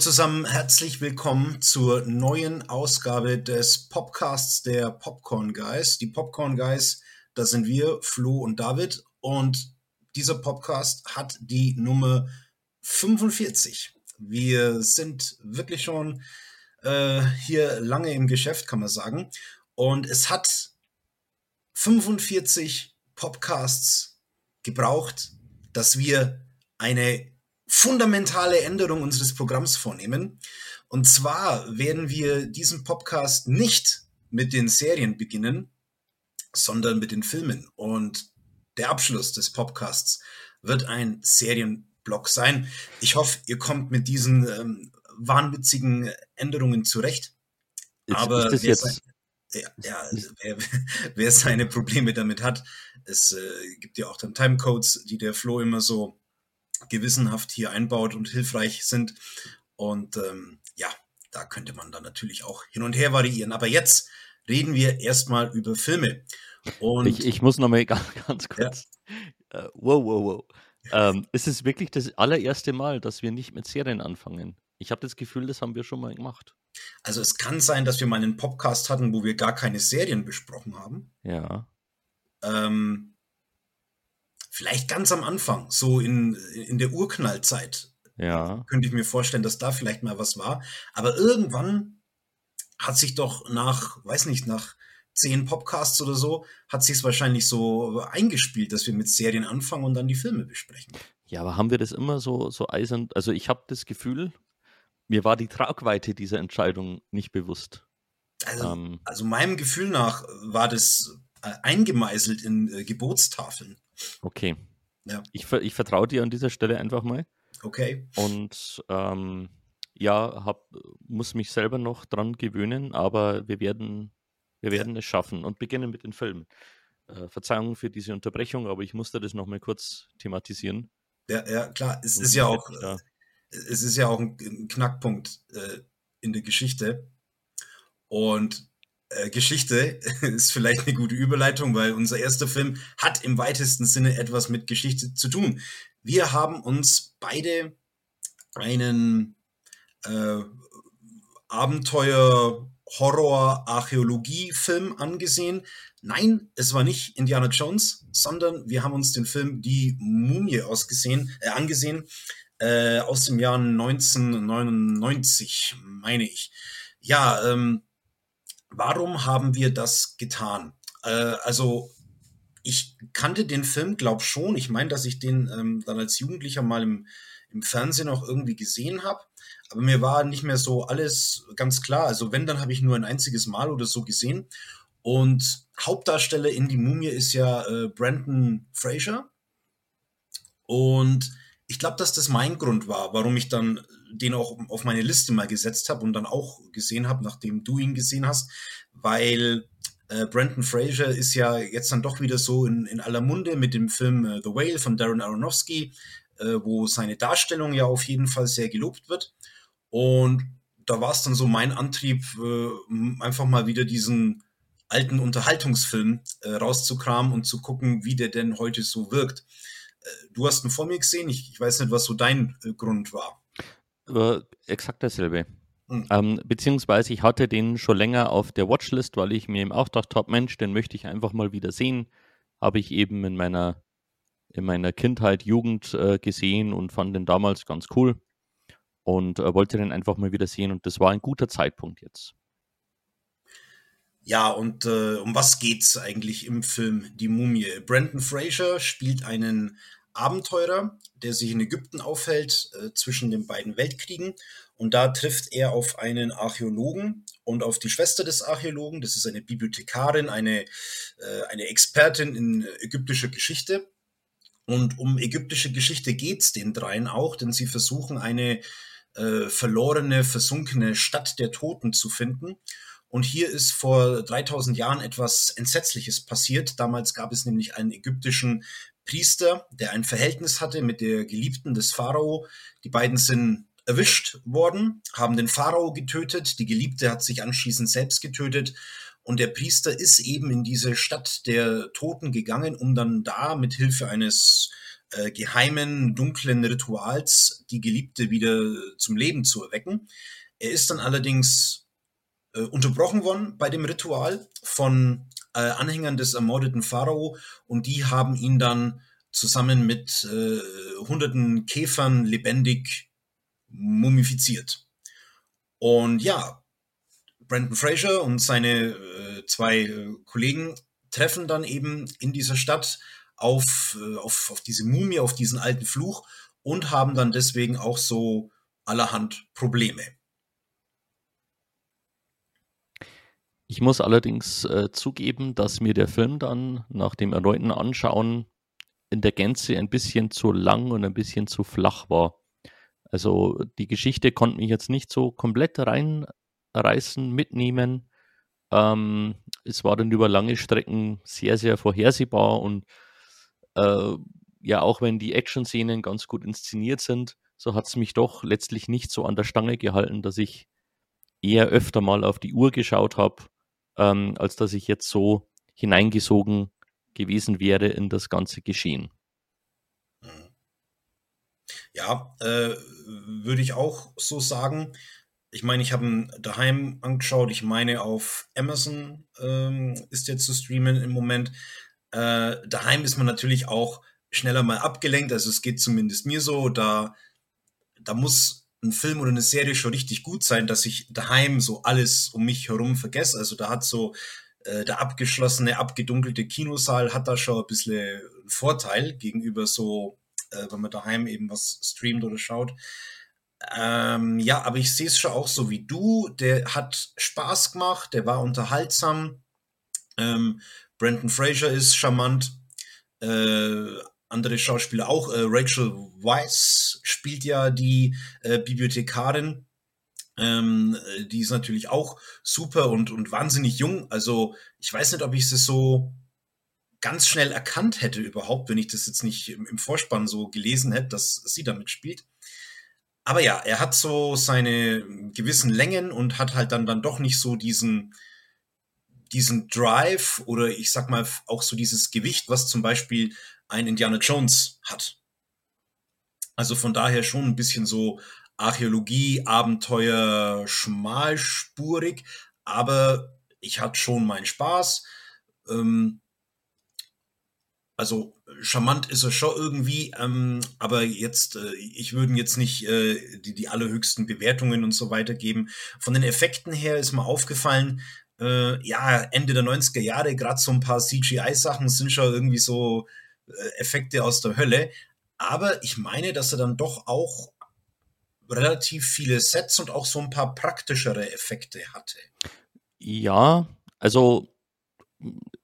zusammen, herzlich willkommen zur neuen Ausgabe des Podcasts der Popcorn Guys. Die Popcorn Guys, das sind wir, Flo und David. Und dieser Podcast hat die Nummer 45. Wir sind wirklich schon äh, hier lange im Geschäft, kann man sagen. Und es hat 45 Podcasts gebraucht, dass wir eine fundamentale Änderung unseres Programms vornehmen. Und zwar werden wir diesen Podcast nicht mit den Serien beginnen, sondern mit den Filmen. Und der Abschluss des Podcasts wird ein Serienblock sein. Ich hoffe, ihr kommt mit diesen ähm, wahnwitzigen Änderungen zurecht. Jetzt, Aber wer. Sein, ja, ja wer, wer, seine Probleme damit hat, es äh, gibt ja auch dann Timecodes, die der Flo immer so gewissenhaft hier einbaut und hilfreich sind. Und ähm, ja, da könnte man dann natürlich auch hin und her variieren. Aber jetzt reden wir erstmal über Filme. Und ich, ich muss nochmal ganz, ganz kurz. Ja. Uh, wow, wow, wow. Ähm, es ist wirklich das allererste Mal, dass wir nicht mit Serien anfangen. Ich habe das Gefühl, das haben wir schon mal gemacht. Also es kann sein, dass wir mal einen Podcast hatten, wo wir gar keine Serien besprochen haben. Ja. Ähm, Vielleicht ganz am Anfang, so in, in der Urknallzeit. Ja. Könnte ich mir vorstellen, dass da vielleicht mal was war. Aber irgendwann hat sich doch nach, weiß nicht, nach zehn Podcasts oder so, hat sich es wahrscheinlich so eingespielt, dass wir mit Serien anfangen und dann die Filme besprechen. Ja, aber haben wir das immer so, so eisern? Also ich habe das Gefühl, mir war die Tragweite dieser Entscheidung nicht bewusst. Also, ähm, also meinem Gefühl nach war das äh, eingemeißelt in äh, Gebotstafeln. Okay. Ja. Ich, ich vertraue dir an dieser Stelle einfach mal. Okay. Und ähm, ja, hab, muss mich selber noch dran gewöhnen, aber wir werden, wir werden ja. es schaffen und beginnen mit den Filmen. Äh, Verzeihung für diese Unterbrechung, aber ich musste das nochmal kurz thematisieren. Ja, ja, klar. Es ist ja auch, ja. es ist ja auch ein, ein Knackpunkt äh, in der Geschichte. Und Geschichte ist vielleicht eine gute Überleitung, weil unser erster Film hat im weitesten Sinne etwas mit Geschichte zu tun. Wir haben uns beide einen äh, Abenteuer, Horror, Archäologie-Film angesehen. Nein, es war nicht Indiana Jones, sondern wir haben uns den Film Die Mumie ausgesehen, äh, angesehen, äh, aus dem Jahr 1999, meine ich. Ja, ähm, Warum haben wir das getan? Äh, also ich kannte den Film, glaub schon. Ich meine, dass ich den ähm, dann als Jugendlicher mal im, im Fernsehen auch irgendwie gesehen habe. Aber mir war nicht mehr so alles ganz klar. Also wenn, dann habe ich nur ein einziges Mal oder so gesehen. Und Hauptdarsteller in Die Mumie ist ja äh, Brandon Fraser. Und ich glaube, dass das mein Grund war, warum ich dann den auch auf meine Liste mal gesetzt habe und dann auch gesehen habe, nachdem du ihn gesehen hast, weil äh, Brandon Fraser ist ja jetzt dann doch wieder so in, in aller Munde mit dem Film äh, The Whale von Darren Aronofsky, äh, wo seine Darstellung ja auf jeden Fall sehr gelobt wird. Und da war es dann so mein Antrieb, äh, einfach mal wieder diesen alten Unterhaltungsfilm äh, rauszukramen und zu gucken, wie der denn heute so wirkt. Äh, du hast ihn vor mir gesehen, ich, ich weiß nicht, was so dein Grund war äh, exakt dasselbe. Mhm. Ähm, beziehungsweise ich hatte den schon länger auf der Watchlist, weil ich mir eben auch dachte, top Mensch, den möchte ich einfach mal wieder sehen. Habe ich eben in meiner, in meiner Kindheit, Jugend äh, gesehen und fand den damals ganz cool und äh, wollte den einfach mal wieder sehen und das war ein guter Zeitpunkt jetzt. Ja, und äh, um was geht's eigentlich im Film Die Mumie? Brandon Fraser spielt einen Abenteurer, der sich in Ägypten aufhält äh, zwischen den beiden Weltkriegen. Und da trifft er auf einen Archäologen und auf die Schwester des Archäologen. Das ist eine Bibliothekarin, eine, äh, eine Expertin in ägyptischer Geschichte. Und um ägyptische Geschichte geht's den dreien auch, denn sie versuchen eine äh, verlorene, versunkene Stadt der Toten zu finden. Und hier ist vor 3000 Jahren etwas Entsetzliches passiert. Damals gab es nämlich einen ägyptischen Priester, der ein Verhältnis hatte mit der Geliebten des Pharao. Die beiden sind erwischt worden, haben den Pharao getötet, die Geliebte hat sich anschließend selbst getötet und der Priester ist eben in diese Stadt der Toten gegangen, um dann da mit Hilfe eines äh, geheimen, dunklen Rituals die Geliebte wieder zum Leben zu erwecken. Er ist dann allerdings äh, unterbrochen worden bei dem Ritual von äh, Anhängern des ermordeten Pharao und die haben ihn dann zusammen mit äh, hunderten Käfern lebendig mumifiziert. Und ja, Brandon Fraser und seine äh, zwei äh, Kollegen treffen dann eben in dieser Stadt auf, äh, auf, auf diese Mumie, auf diesen alten Fluch und haben dann deswegen auch so allerhand Probleme. Ich muss allerdings äh, zugeben, dass mir der Film dann nach dem erneuten Anschauen in der Gänze ein bisschen zu lang und ein bisschen zu flach war. Also die Geschichte konnte mich jetzt nicht so komplett reinreißen, mitnehmen. Ähm, es war dann über lange Strecken sehr, sehr vorhersehbar und äh, ja, auch wenn die Action-Szenen ganz gut inszeniert sind, so hat es mich doch letztlich nicht so an der Stange gehalten, dass ich eher öfter mal auf die Uhr geschaut habe, ähm, als dass ich jetzt so hineingesogen gewesen wäre in das ganze Geschehen. Mhm. Ja, äh, würde ich auch so sagen. Ich meine, ich habe ihn daheim angeschaut. Ich meine, auf Amazon ähm, ist der zu streamen im Moment. Äh, daheim ist man natürlich auch schneller mal abgelenkt. Also es geht zumindest mir so. Da, da muss ein Film oder eine Serie schon richtig gut sein, dass ich daheim so alles um mich herum vergesse. Also da hat so äh, der abgeschlossene, abgedunkelte Kinosaal hat da schon ein bisschen Vorteil gegenüber so, äh, wenn man daheim eben was streamt oder schaut. Ähm, ja, aber ich sehe es schon auch so wie du. Der hat Spaß gemacht, der war unterhaltsam. Ähm, Brandon Fraser ist charmant. Äh, andere Schauspieler auch. Äh, Rachel Weisz spielt ja die äh, Bibliothekarin. Ähm, die ist natürlich auch super und, und wahnsinnig jung. Also ich weiß nicht, ob ich es so ganz schnell erkannt hätte überhaupt, wenn ich das jetzt nicht im, im Vorspann so gelesen hätte, dass sie damit spielt. Aber ja, er hat so seine gewissen Längen und hat halt dann, dann doch nicht so diesen, diesen Drive oder ich sag mal auch so dieses Gewicht, was zum Beispiel ein Indiana Jones hat. Also von daher schon ein bisschen so Archäologie, Abenteuer, schmalspurig, aber ich hatte schon meinen Spaß. Ähm, also charmant ist er schon irgendwie, ähm, aber jetzt, äh, ich würde jetzt nicht äh, die, die allerhöchsten Bewertungen und so weiter geben. Von den Effekten her ist mir aufgefallen, äh, ja, Ende der 90er Jahre, gerade so ein paar CGI-Sachen sind schon irgendwie so äh, Effekte aus der Hölle. Aber ich meine, dass er dann doch auch relativ viele Sets und auch so ein paar praktischere Effekte hatte. Ja, also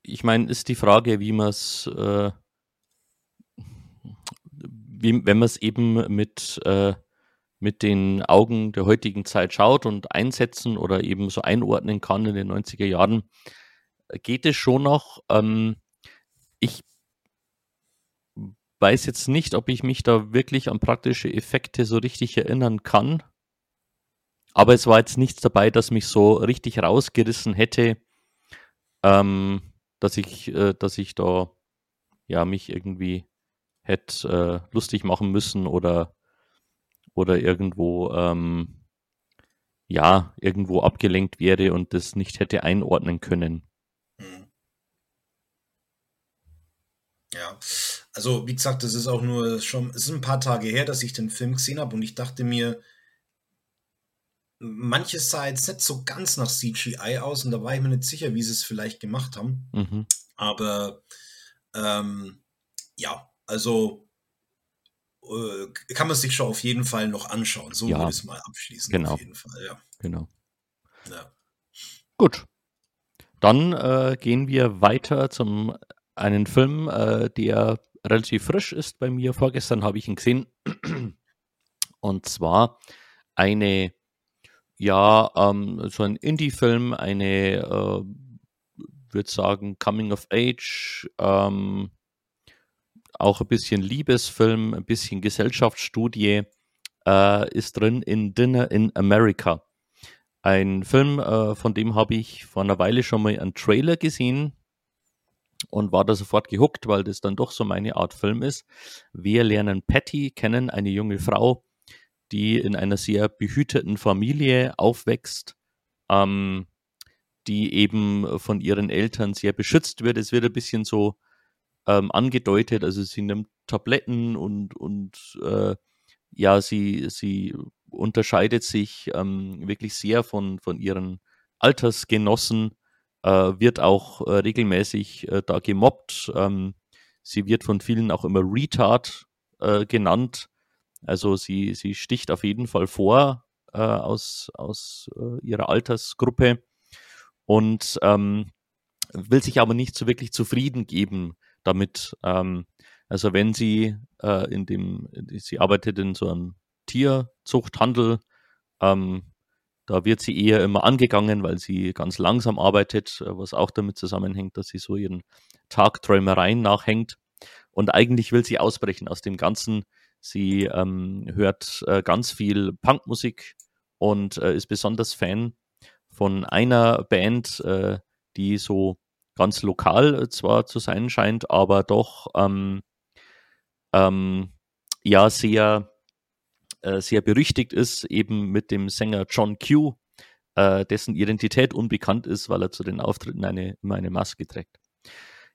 ich meine, ist die Frage, wie man es, äh, wenn man es eben mit, äh, mit den Augen der heutigen Zeit schaut und einsetzen oder eben so einordnen kann in den 90er Jahren, geht es schon noch. Ähm, ich weiß jetzt nicht, ob ich mich da wirklich an praktische Effekte so richtig erinnern kann. Aber es war jetzt nichts dabei, das mich so richtig rausgerissen hätte, ähm, dass ich, äh, dass ich da ja mich irgendwie hätte äh, lustig machen müssen oder oder irgendwo ähm, ja irgendwo abgelenkt wäre und das nicht hätte einordnen können. Hm. Ja, also wie gesagt, es ist auch nur schon, es ist ein paar Tage her, dass ich den Film gesehen habe und ich dachte mir, manches sah jetzt nicht so ganz nach CGI aus und da war ich mir nicht sicher, wie sie es vielleicht gemacht haben. Mhm. Aber ähm, ja, also äh, kann man sich schon auf jeden Fall noch anschauen. So ja, würde ich es mal abschließen. Genau. Auf jeden Fall, ja. Genau. Ja. Gut. Dann äh, gehen wir weiter zum einen Film, äh, der relativ frisch ist bei mir. Vorgestern habe ich ihn gesehen. Und zwar eine, ja, ähm, so ein Indie-Film, eine, äh, würde sagen, Coming of Age, ähm, auch ein bisschen Liebesfilm, ein bisschen Gesellschaftsstudie, äh, ist drin in Dinner in America. Ein Film, äh, von dem habe ich vor einer Weile schon mal einen Trailer gesehen und war da sofort gehuckt, weil das dann doch so meine Art Film ist. Wir lernen Patty kennen, eine junge Frau, die in einer sehr behüteten Familie aufwächst, ähm, die eben von ihren Eltern sehr beschützt wird. Es wird ein bisschen so ähm, angedeutet, also sie nimmt Tabletten und, und äh, ja, sie, sie unterscheidet sich ähm, wirklich sehr von, von ihren Altersgenossen, äh, wird auch äh, regelmäßig äh, da gemobbt. Ähm, sie wird von vielen auch immer Retard äh, genannt. Also sie, sie sticht auf jeden Fall vor äh, aus, aus ihrer Altersgruppe und ähm, will sich aber nicht so wirklich zufrieden geben damit. Ähm, also wenn sie äh, in dem, sie arbeitet in so einem Tierzuchthandel, ähm, da wird sie eher immer angegangen, weil sie ganz langsam arbeitet, äh, was auch damit zusammenhängt, dass sie so ihren Tagträumereien nachhängt. Und eigentlich will sie ausbrechen aus dem Ganzen. Sie ähm, hört äh, ganz viel Punkmusik und äh, ist besonders Fan von einer Band, äh, die so ganz lokal äh, zwar zu sein scheint, aber doch ähm, ähm, ja sehr, äh, sehr berüchtigt ist, eben mit dem Sänger John Q, äh, dessen Identität unbekannt ist, weil er zu den Auftritten eine, immer eine Maske trägt.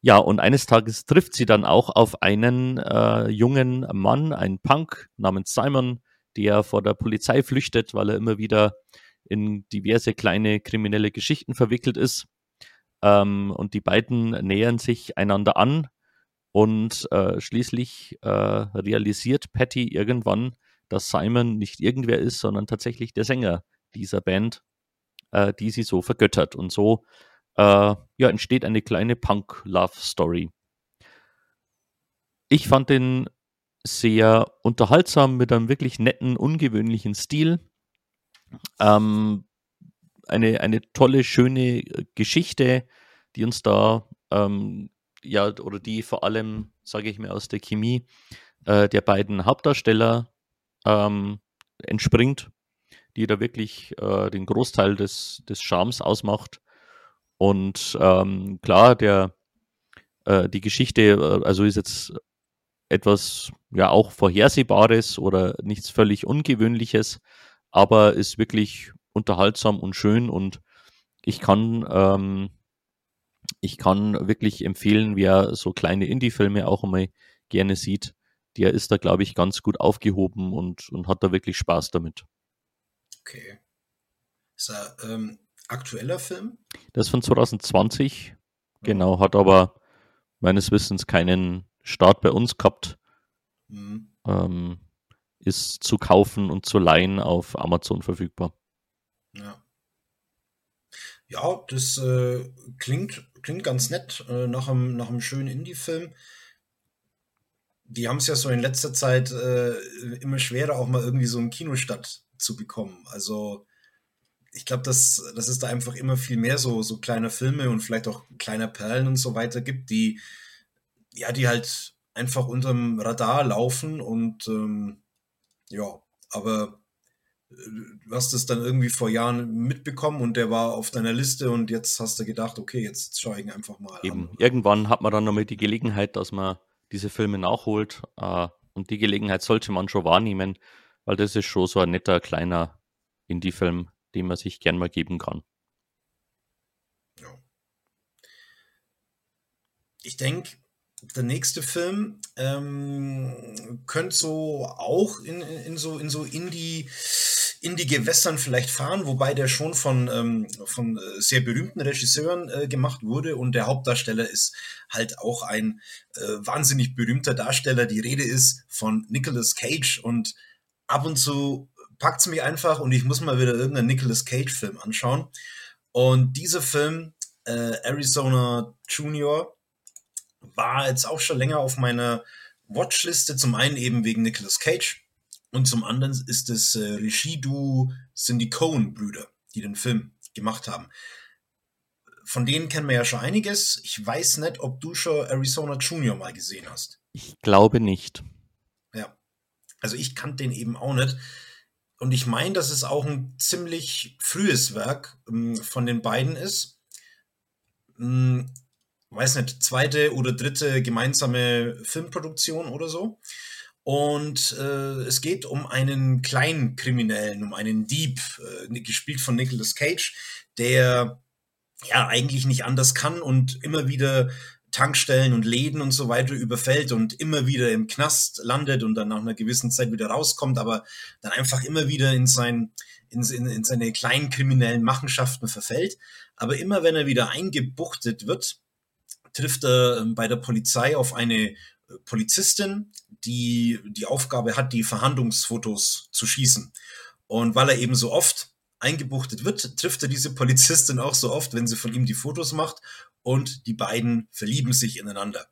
Ja, und eines Tages trifft sie dann auch auf einen äh, jungen Mann, einen Punk namens Simon, der vor der Polizei flüchtet, weil er immer wieder in diverse kleine kriminelle Geschichten verwickelt ist. Ähm, und die beiden nähern sich einander an und äh, schließlich äh, realisiert Patty irgendwann, dass Simon nicht irgendwer ist, sondern tatsächlich der Sänger dieser Band, äh, die sie so vergöttert. Und so äh, ja, entsteht eine kleine Punk-Love-Story. Ich fand den sehr unterhaltsam mit einem wirklich netten, ungewöhnlichen Stil. Ähm, eine, eine tolle, schöne Geschichte, die uns da ähm, ja, oder die vor allem, sage ich mir, aus der Chemie äh, der beiden Hauptdarsteller ähm, entspringt, die da wirklich äh, den Großteil des, des Charmes ausmacht. Und ähm, klar, der, äh, die Geschichte, äh, also ist jetzt etwas ja auch Vorhersehbares oder nichts völlig Ungewöhnliches, aber ist wirklich unterhaltsam und schön und ich kann ähm, ich kann wirklich empfehlen, wer so kleine Indie-Filme auch einmal gerne sieht, der ist da, glaube ich, ganz gut aufgehoben und, und hat da wirklich Spaß damit. Okay. Ist er ähm, aktueller Film? Das ist von 2020, genau, hat aber meines Wissens keinen Start bei uns gehabt. Mhm. Ähm, ist zu kaufen und zu leihen auf Amazon verfügbar. Ja. Ja, das äh, klingt, klingt ganz nett äh, nach, einem, nach einem schönen Indie-Film. Die haben es ja so in letzter Zeit äh, immer schwerer, auch mal irgendwie so einen Kinostart zu bekommen. Also ich glaube, dass, dass es da einfach immer viel mehr so, so kleine Filme und vielleicht auch kleine Perlen und so weiter gibt, die, ja, die halt einfach unterm Radar laufen und ähm, ja, aber du hast es dann irgendwie vor Jahren mitbekommen und der war auf deiner Liste und jetzt hast du gedacht, okay, jetzt schaue ich ihn einfach mal Eben. an. Irgendwann hat man dann nochmal die Gelegenheit, dass man diese Filme nachholt äh, und die Gelegenheit sollte man schon wahrnehmen, weil das ist schon so ein netter kleiner Indie-Film, den man sich gern mal geben kann. Ja. Ich denke, der nächste Film ähm, könnte so auch in, in, so in so Indie in die Gewässern vielleicht fahren, wobei der schon von, ähm, von äh, sehr berühmten Regisseuren äh, gemacht wurde und der Hauptdarsteller ist halt auch ein äh, wahnsinnig berühmter Darsteller. Die Rede ist von Nicolas Cage und ab und zu packt es mich einfach und ich muss mal wieder irgendeinen Nicolas Cage-Film anschauen. Und dieser Film, äh, Arizona Junior, war jetzt auch schon länger auf meiner Watchliste, zum einen eben wegen Nicolas Cage und zum anderen ist es äh, Regie-Duo sind die Coen-Brüder, die den Film gemacht haben. Von denen kennen wir ja schon einiges. Ich weiß nicht, ob du schon Arizona Junior mal gesehen hast. Ich glaube nicht. Ja. Also ich kannte den eben auch nicht. Und ich meine, dass es auch ein ziemlich frühes Werk ähm, von den beiden ist. Ähm, weiß nicht, zweite oder dritte gemeinsame Filmproduktion oder so. Und äh, es geht um einen kleinen Kriminellen, um einen Dieb, äh, gespielt von Nicolas Cage, der ja eigentlich nicht anders kann und immer wieder Tankstellen und Läden und so weiter überfällt und immer wieder im Knast landet und dann nach einer gewissen Zeit wieder rauskommt, aber dann einfach immer wieder in, sein, in, in, in seine kleinen kriminellen Machenschaften verfällt. Aber immer wenn er wieder eingebuchtet wird, trifft er ähm, bei der Polizei auf eine äh, Polizistin, die die Aufgabe hat, die Verhandlungsfotos zu schießen. Und weil er eben so oft eingebuchtet wird, trifft er diese Polizistin auch so oft, wenn sie von ihm die Fotos macht und die beiden verlieben sich ineinander.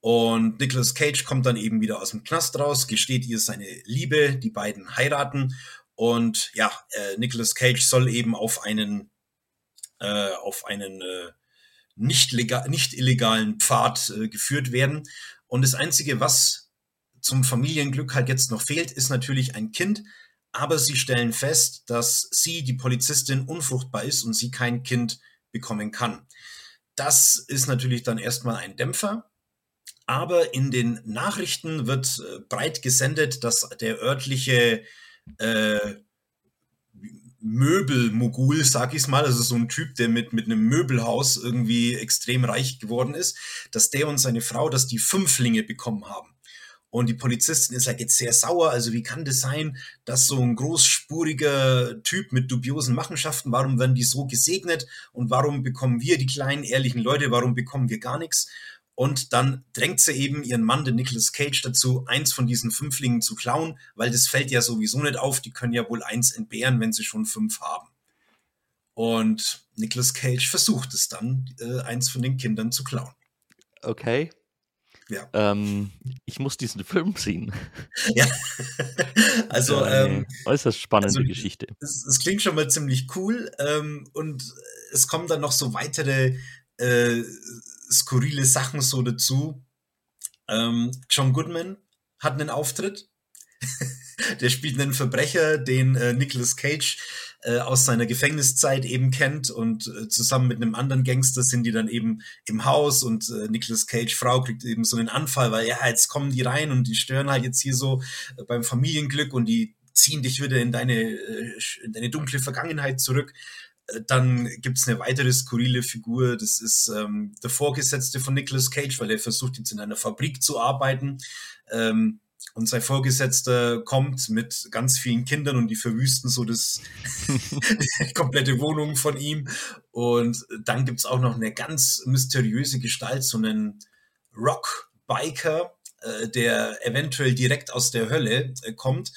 Und Nicolas Cage kommt dann eben wieder aus dem Knast raus, gesteht ihr seine Liebe, die beiden heiraten und ja, äh, Nicolas Cage soll eben auf einen äh, auf einen äh, nicht, legal, nicht illegalen Pfad äh, geführt werden. Und das Einzige, was zum Familienglück halt jetzt noch fehlt, ist natürlich ein Kind. Aber sie stellen fest, dass sie, die Polizistin, unfruchtbar ist und sie kein Kind bekommen kann. Das ist natürlich dann erstmal ein Dämpfer. Aber in den Nachrichten wird äh, breit gesendet, dass der örtliche äh, Möbelmogul, sag ich's mal, also so ein Typ, der mit, mit einem Möbelhaus irgendwie extrem reich geworden ist, dass der und seine Frau, dass die Fünflinge bekommen haben. Und die Polizistin ist halt jetzt sehr sauer. Also wie kann das sein, dass so ein großspuriger Typ mit dubiosen Machenschaften, warum werden die so gesegnet und warum bekommen wir die kleinen, ehrlichen Leute, warum bekommen wir gar nichts? Und dann drängt sie eben ihren Mann, den Nicolas Cage, dazu, eins von diesen Fünflingen zu klauen, weil das fällt ja sowieso nicht auf. Die können ja wohl eins entbehren, wenn sie schon fünf haben. Und Nicolas Cage versucht es dann, äh, eins von den Kindern zu klauen. Okay. Ja. Ähm, ich muss diesen Film sehen. Ja. also, ähm, äußerst spannende also, Geschichte. Es, es, klingt schon mal ziemlich cool. Ähm, und es kommen dann noch so weitere äh, skurrile Sachen so dazu. Ähm, John Goodman hat einen Auftritt. der spielt einen Verbrecher, den äh, Nicolas Cage äh, aus seiner Gefängniszeit eben kennt und äh, zusammen mit einem anderen Gangster sind die dann eben im Haus und äh, Nicolas Cage Frau kriegt eben so einen Anfall, weil ja, jetzt kommen die rein und die stören halt jetzt hier so äh, beim Familienglück und die ziehen dich wieder in deine, äh, in deine dunkle Vergangenheit zurück. Dann gibt es eine weitere skurrile Figur, das ist ähm, der Vorgesetzte von Nicolas Cage, weil er versucht jetzt in einer Fabrik zu arbeiten. Ähm, und sein Vorgesetzter kommt mit ganz vielen Kindern und die verwüsten so das die komplette Wohnung von ihm. Und dann gibt es auch noch eine ganz mysteriöse Gestalt, so einen Rock-Biker, äh, der eventuell direkt aus der Hölle äh, kommt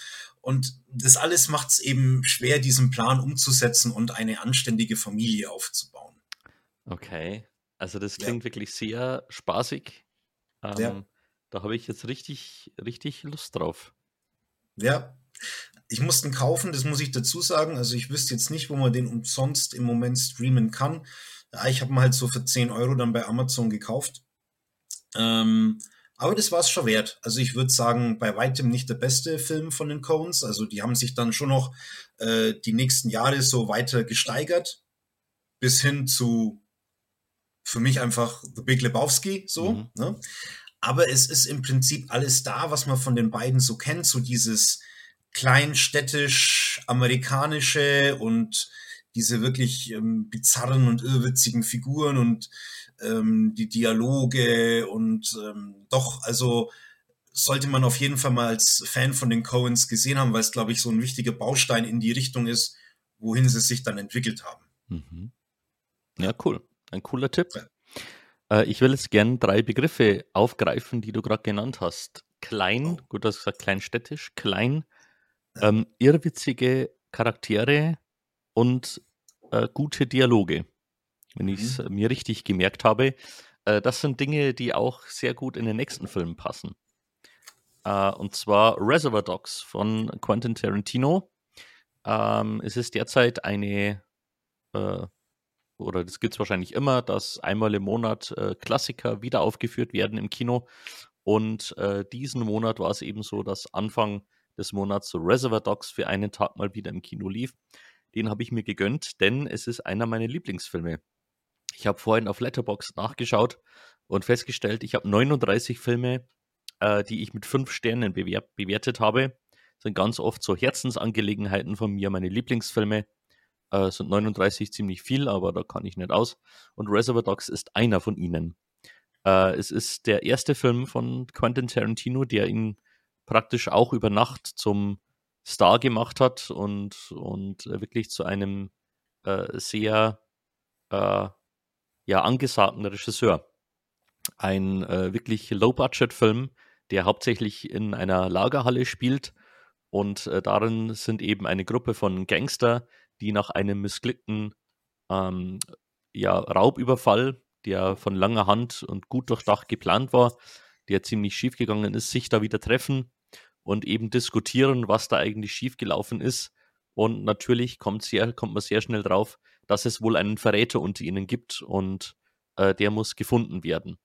und das alles macht es eben schwer, diesen Plan umzusetzen und eine anständige Familie aufzubauen. Okay, also das klingt ja. wirklich sehr spaßig. Ähm, ja. Da habe ich jetzt richtig, richtig Lust drauf. Ja, ich musste ihn kaufen, das muss ich dazu sagen. Also ich wüsste jetzt nicht, wo man den umsonst im Moment streamen kann. Ich habe ihn halt so für 10 Euro dann bei Amazon gekauft. Ähm, aber das war es schon wert. Also ich würde sagen, bei weitem nicht der beste Film von den Coens. Also die haben sich dann schon noch äh, die nächsten Jahre so weiter gesteigert. Bis hin zu für mich einfach The Big Lebowski so. Mhm. Ne? Aber es ist im Prinzip alles da, was man von den beiden so kennt. So dieses kleinstädtisch amerikanische und diese wirklich ähm, bizarren und irrwitzigen Figuren und ähm, die Dialoge und ähm, doch, also sollte man auf jeden Fall mal als Fan von den Coens gesehen haben, weil es, glaube ich, so ein wichtiger Baustein in die Richtung ist, wohin sie sich dann entwickelt haben. Mhm. Ja, cool. Ein cooler Tipp. Ja. Äh, ich will jetzt gerne drei Begriffe aufgreifen, die du gerade genannt hast. Klein, oh. gut, du hast gesagt kleinstädtisch, klein, ähm, irrwitzige Charaktere und äh, gute Dialoge wenn ich es mhm. mir richtig gemerkt habe. Äh, das sind Dinge, die auch sehr gut in den nächsten Film passen. Äh, und zwar Reservoir Dogs von Quentin Tarantino. Ähm, es ist derzeit eine, äh, oder das gibt es wahrscheinlich immer, dass einmal im Monat äh, Klassiker wieder aufgeführt werden im Kino. Und äh, diesen Monat war es eben so, dass Anfang des Monats Reservoir Dogs für einen Tag mal wieder im Kino lief. Den habe ich mir gegönnt, denn es ist einer meiner Lieblingsfilme Ich habe vorhin auf Letterbox nachgeschaut und festgestellt, ich habe 39 Filme, äh, die ich mit fünf Sternen bewer bewertet habe. Das sind ganz oft so Herzensangelegenheiten von mir, meine Lieblingsfilme. Äh, sind 39 ziemlich viel, aber da kann ich nicht aus. Und Reservoir Dogs ist einer von ihnen. Äh, es ist der erste Film von Quentin Tarantino, der ihn praktisch auch über Nacht zum Star gemacht hat und, und wirklich zu einem äh, sehr äh, ja, angesagten Regisseur. Ein äh, wirklich Low-Budget-Film, der hauptsächlich in einer Lagerhalle spielt und äh, darin sind eben eine Gruppe von Gangster, die nach einem missglückten ähm, ja, Raubüberfall, der von langer Hand und gut durchdacht geplant war, der ziemlich schief gegangen ist, sich da wieder treffen und eben diskutieren, was da eigentlich schiefgelaufen ist. Und natürlich kommt, sehr, kommt man sehr schnell drauf, dass es wohl einen Verräter unter ihnen gibt und äh, der muss gefunden werden.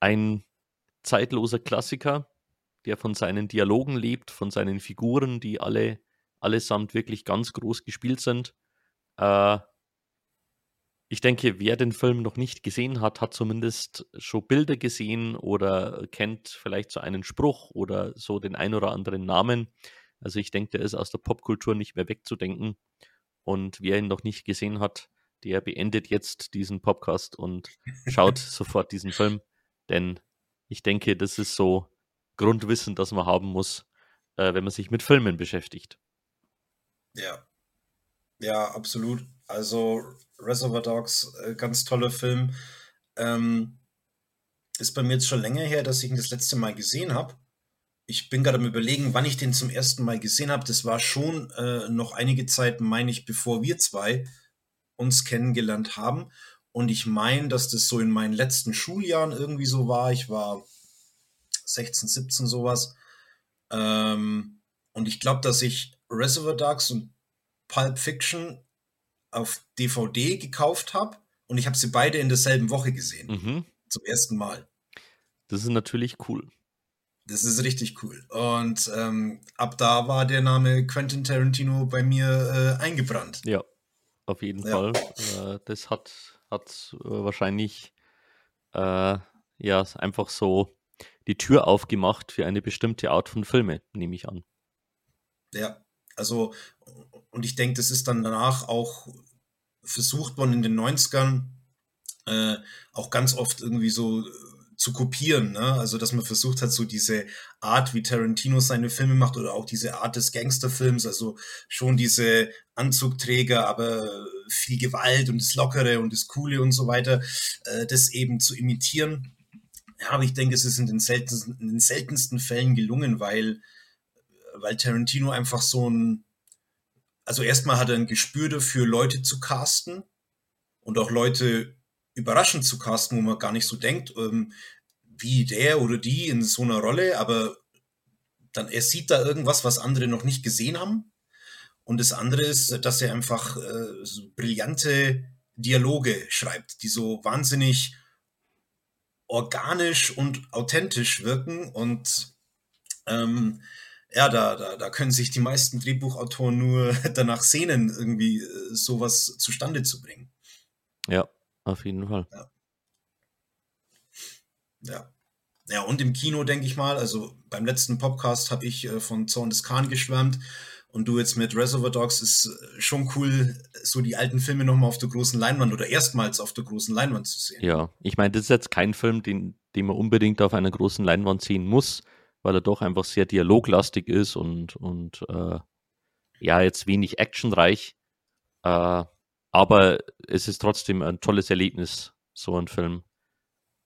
Ein zeitloser Klassiker, der von seinen Dialogen lebt, von seinen Figuren, die alle allesamt wirklich ganz groß gespielt sind. Äh, ich denke, wer den Film noch nicht gesehen hat, hat zumindest schon Bilder gesehen oder kennt vielleicht so einen Spruch oder so den ein oder anderen Namen. Also ich denke, der ist aus der Popkultur nicht mehr wegzudenken. Und wer ihn noch nicht gesehen hat, der beendet jetzt diesen Podcast und schaut sofort diesen Film. Denn ich denke, das ist so Grundwissen, das man haben muss, äh, wenn man sich mit Filmen beschäftigt. Ja. Ja, absolut. Also Reservoir Dogs, äh, ganz toller Film. Ähm, ist bei mir jetzt schon länger her, dass ich ihn das letzte Mal gesehen habe. Ich bin gerade am überlegen, wann ich den zum ersten Mal gesehen habe. Das war schon äh, noch einige Zeit, meine ich, bevor wir zwei uns kennengelernt haben. Und ich meine, dass das so in meinen letzten Schuljahren irgendwie so war. Ich war 16, 17 sowas. Ähm, und ich glaube, dass ich Reservoir Dogs und Pulp Fiction auf DVD gekauft habe und ich habe sie beide in derselben Woche gesehen. Mhm. Zum ersten Mal. Das ist natürlich cool. Das ist richtig cool. Und ähm, ab da war der Name Quentin Tarantino bei mir äh, eingebrannt. Ja, auf jeden ja. Fall. Äh, das hat, hat äh, wahrscheinlich äh, ja einfach so die Tür aufgemacht für eine bestimmte Art von Filme, nehme ich an. Ja, also, und ich denke, das ist dann danach auch versucht worden in den 90ern äh, auch ganz oft irgendwie so äh, zu kopieren, ne? Also, dass man versucht hat, so diese Art, wie Tarantino seine Filme macht, oder auch diese Art des Gangsterfilms, also schon diese Anzugträger, aber viel Gewalt und das Lockere und das Coole und so weiter, äh, das eben zu imitieren. Ja, aber ich denke, es ist in den seltensten, in den seltensten Fällen gelungen, weil, weil Tarantino einfach so ein, also erstmal hat er ein Gespür dafür, Leute zu casten und auch Leute überraschend zu casten, wo man gar nicht so denkt, ähm, wie der oder die in so einer Rolle, aber dann er sieht da irgendwas, was andere noch nicht gesehen haben. Und das andere ist, dass er einfach äh, so brillante Dialoge schreibt, die so wahnsinnig organisch und authentisch wirken und ähm, ja, da, da, da können sich die meisten Drehbuchautoren nur danach sehnen, irgendwie äh, sowas zustande zu bringen. Ja, auf jeden Fall. Ja. Ja, ja und im Kino denke ich mal, also beim letzten Podcast habe ich äh, von Zorn des Khan geschwärmt und du jetzt mit Reservoir Dogs ist äh, schon cool, so die alten Filme nochmal auf der großen Leinwand oder erstmals auf der großen Leinwand zu sehen. Ja, ich meine, das ist jetzt kein Film, den, den man unbedingt auf einer großen Leinwand sehen muss, weil er doch einfach sehr dialoglastig ist und, und äh, ja, jetzt wenig actionreich. Äh, aber es ist trotzdem ein tolles Erlebnis, so einen Film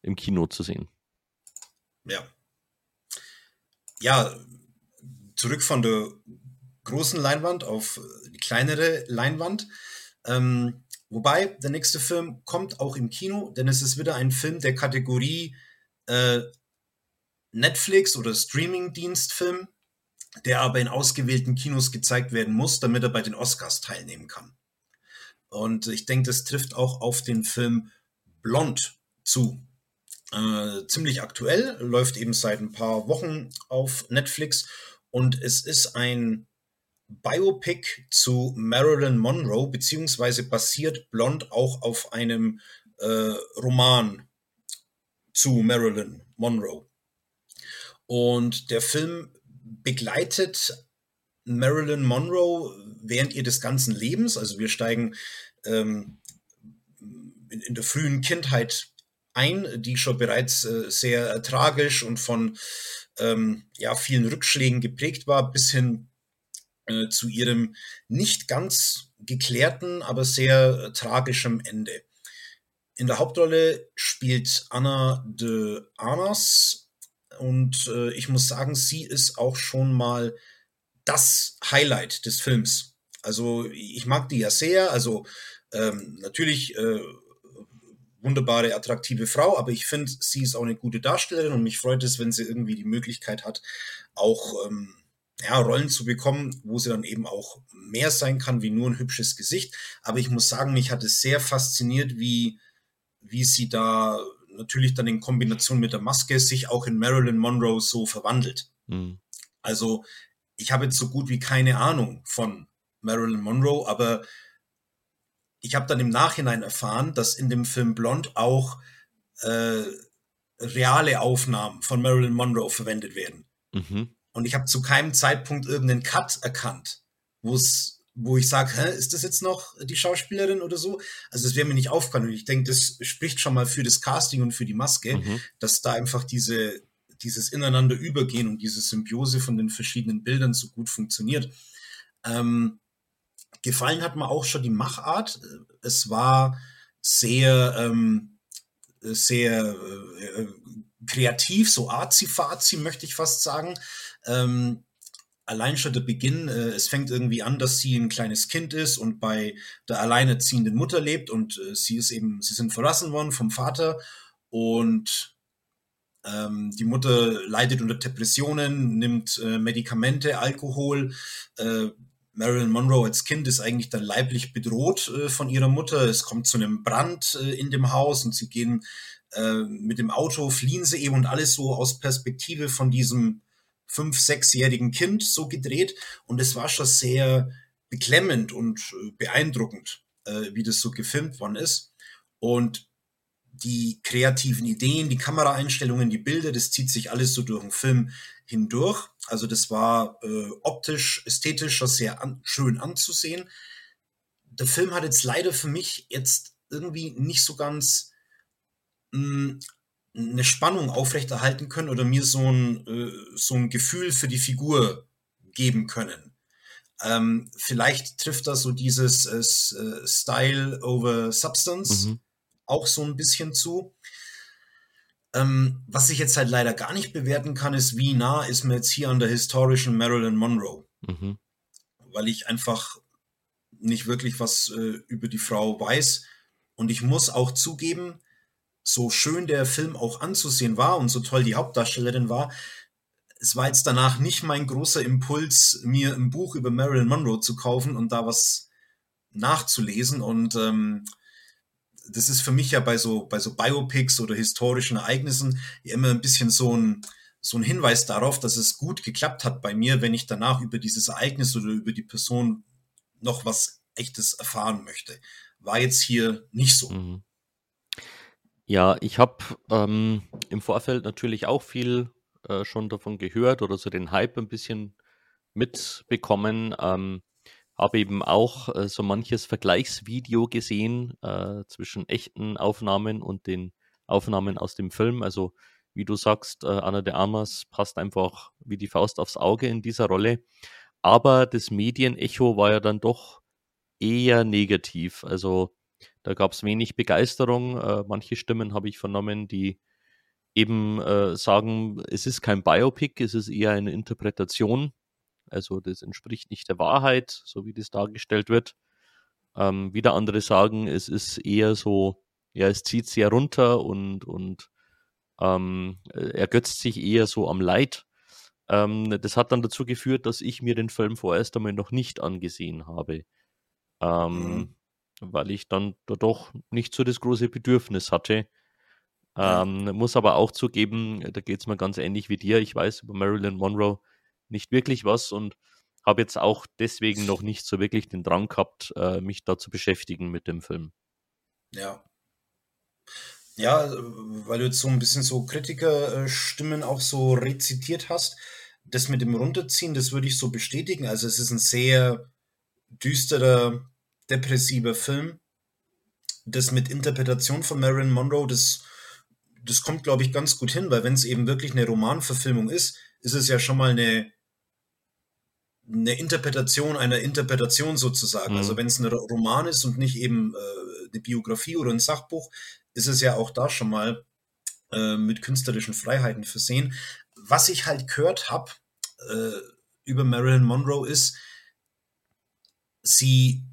im Kino zu sehen. Ja. Ja, zurück von der großen Leinwand auf die kleinere Leinwand. Ähm, wobei der nächste Film kommt auch im Kino, denn es ist wieder ein Film der Kategorie äh, Netflix oder Streaming-Dienstfilm, der aber in ausgewählten Kinos gezeigt werden muss, damit er bei den Oscars teilnehmen kann. Und ich denke, das trifft auch auf den Film Blond zu. Äh, ziemlich aktuell, läuft eben seit ein paar Wochen auf Netflix und es ist ein Biopic zu Marilyn Monroe, beziehungsweise basiert Blond auch auf einem äh, Roman zu Marilyn Monroe. Und der Film begleitet Marilyn Monroe während ihr des ganzen Lebens. Also wir steigen ähm, in, in, der frühen Kindheit ein, die schon bereits äh, sehr tragisch und von ähm, ja, vielen Rückschlägen geprägt war, bis hin äh, zu ihrem nicht ganz geklärten, aber sehr äh, tragischem Ende. In der Hauptrolle spielt Anna de Armas und äh, ich muss sagen, sie ist auch schon mal das Highlight des Films. Also ich mag die ja sehr, also ähm, natürlich äh, wunderbare, attraktive Frau, aber ich finde, sie ist auch eine gute Darstellerin und mich freut es, wenn sie irgendwie die Möglichkeit hat, auch ähm, ja, Rollen zu bekommen, wo sie dann eben auch mehr sein kann wie nur ein hübsches Gesicht. Aber ich muss sagen, mich hat es sehr fasziniert, wie, wie sie da natürlich dann in Kombination mit der Maske sich auch in Marilyn Monroe so verwandelt. Mhm. Also ich habe jetzt so gut wie keine Ahnung von Marilyn Monroe, aber ich habe dann im Nachhinein erfahren, dass in dem Film Blond auch äh, reale Aufnahmen von Marilyn Monroe verwendet werden. Mhm. Und ich habe zu keinem Zeitpunkt irgendeinen Cut erkannt, wo ich sage, ist das jetzt noch die Schauspielerin oder so? Also es wäre mir nicht aufgefallen. Und ich denke, das spricht schon mal für das Casting und für die Maske, mhm. dass da einfach diese, dieses Ineinander übergehen und diese Symbiose von den verschiedenen Bildern so gut funktioniert. Ähm, gefallen hat mir auch schon die Machart. Es war sehr, ähm, sehr äh, kreativ, so arzi-fazi, möchte ich fast sagen. Ähm, allein schon der Beginn, äh, es fängt irgendwie an, dass sie ein kleines Kind ist und bei der alleinerziehenden Mutter lebt und äh, sie ist eben, sie sind verlassen worden vom Vater und ähm, die Mutter leidet unter Depressionen, nimmt äh, Medikamente, Alkohol. Äh, Marilyn Monroe als Kind ist eigentlich dann leiblich bedroht äh, von ihrer Mutter. Es kommt zu einem Brand äh, in dem Haus und sie gehen mit dem Auto, fliehen sie eben und alles so aus Perspektive von diesem fünf-, sechsjährigen Kind so gedreht. Und es war schon sehr beklemmend und äh, beeindruckend, äh, wie das so gefilmt worden ist. Und die kreativen Ideen, die Kameraeinstellungen, die Bilder, das zieht sich alles so durch den Film hindurch. Also das war äh, optisch, ästhetisch schon sehr an, schön anzusehen. Der Film hat jetzt leider für mich jetzt irgendwie nicht so ganz mh, hm, eine Spannung aufrechterhalten können oder mir so ein, äh, so ein Gefühl für die Figur geben können. Ähm, vielleicht trifft das so dieses äh, äh, Style over Substance mhm. Auch so ein bisschen zu. Ähm, was ich jetzt halt leider gar nicht bewerten kann, ist, wie nah ist mir jetzt hier an der historischen Marilyn Monroe. Mhm. Weil ich einfach nicht wirklich was äh, über die Frau weiß. Und ich muss auch zugeben, so schön der Film auch anzusehen war und so toll die Hauptdarstellerin war, es war jetzt danach nicht mein großer Impuls, mir ein Buch über Marilyn Monroe zu kaufen und da was nachzulesen. Und ähm, das ist für mich ja bei so, bei so Biopics oder historischen Ereignissen immer ein bisschen so ein, so ein Hinweis darauf, dass es gut geklappt hat bei mir, wenn ich danach über dieses Ereignis oder über die Person noch was Echtes erfahren möchte. War jetzt hier nicht so. Mhm. Ja, ich habe ähm, im Vorfeld natürlich auch viel äh, schon davon gehört oder so den Hype ein bisschen mitbekommen. Ähm, habe eben auch äh, so manches Vergleichsvideo gesehen äh, zwischen echten Aufnahmen und den Aufnahmen aus dem Film. Also wie du sagst, äh, Anna de Armas passt einfach wie die Faust aufs Auge in dieser Rolle. Aber das Medienecho war ja dann doch eher negativ. Also da gab es wenig Begeisterung. Äh, manche Stimmen habe ich vernommen, die eben äh, sagen, es ist kein Biopic, es ist eher eine Interpretation. Also das entspricht nicht der Wahrheit, so wie das dargestellt wird. Ähm, wieder andere sagen, es ist eher so, ja, es zieht sehr runter und, und ähm, ergötzt sich eher so am Leid. Ähm, das hat dann dazu geführt, dass ich mir den Film vorerst einmal noch nicht angesehen habe. Ähm, mhm weil ich dann da doch nicht so das große Bedürfnis hatte. Ähm, muss aber auch zugeben, da geht es mir ganz ähnlich wie dir. Ich weiß über Marilyn Monroe nicht wirklich was und habe jetzt auch deswegen noch nicht so wirklich den Drang gehabt, äh, mich da zu beschäftigen mit dem Film. Ja. Ja, weil du jetzt so ein bisschen so Kritikerstimmen auch so rezitiert hast. Das mit dem Runterziehen, das würde ich so bestätigen. Also es ist ein sehr düsterer, depressiver Film. Das mit Interpretation von Marilyn Monroe, das, das kommt, glaube ich, ganz gut hin, weil wenn es eben wirklich eine Romanverfilmung ist, ist es ja schon mal eine, eine Interpretation einer Interpretation sozusagen. Mhm. Also wenn es ein Roman ist und nicht eben äh, eine Biografie oder ein Sachbuch, ist es ja auch da schon mal äh, mit künstlerischen Freiheiten versehen. Was ich halt gehört habe äh, über Marilyn Monroe ist, sie,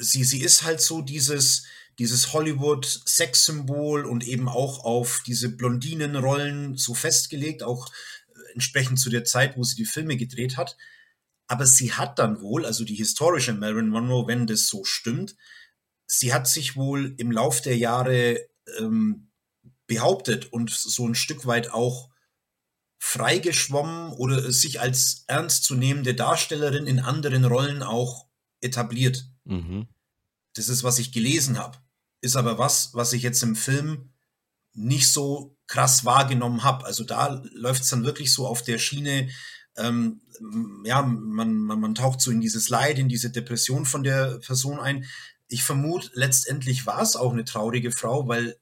sie, sie ist halt so dieses, dieses Hollywood-Sexsymbol und eben auch auf diese Blondinenrollen so festgelegt, auch äh, entsprechend zu der Zeit, wo sie die Filme gedreht hat. Aber sie hat dann wohl, also die historische Marilyn Monroe, wenn das so stimmt, sie hat sich wohl im Lauf der Jahre ähm, behauptet und so ein Stück weit auch freigeschwommen oder sich als ernstzunehmende Darstellerin in anderen Rollen auch etabliert. Mhm. Das ist, was ich gelesen habe. Ist aber was, was ich jetzt im Film nicht so krass wahrgenommen habe. Also da läuft es dann wirklich so auf der Schiene, ähm, ja, man, man, man taucht so in dieses Leid, in diese Depression von der Person ein ich vermute, letztendlich war es auch eine traurige Frau, weil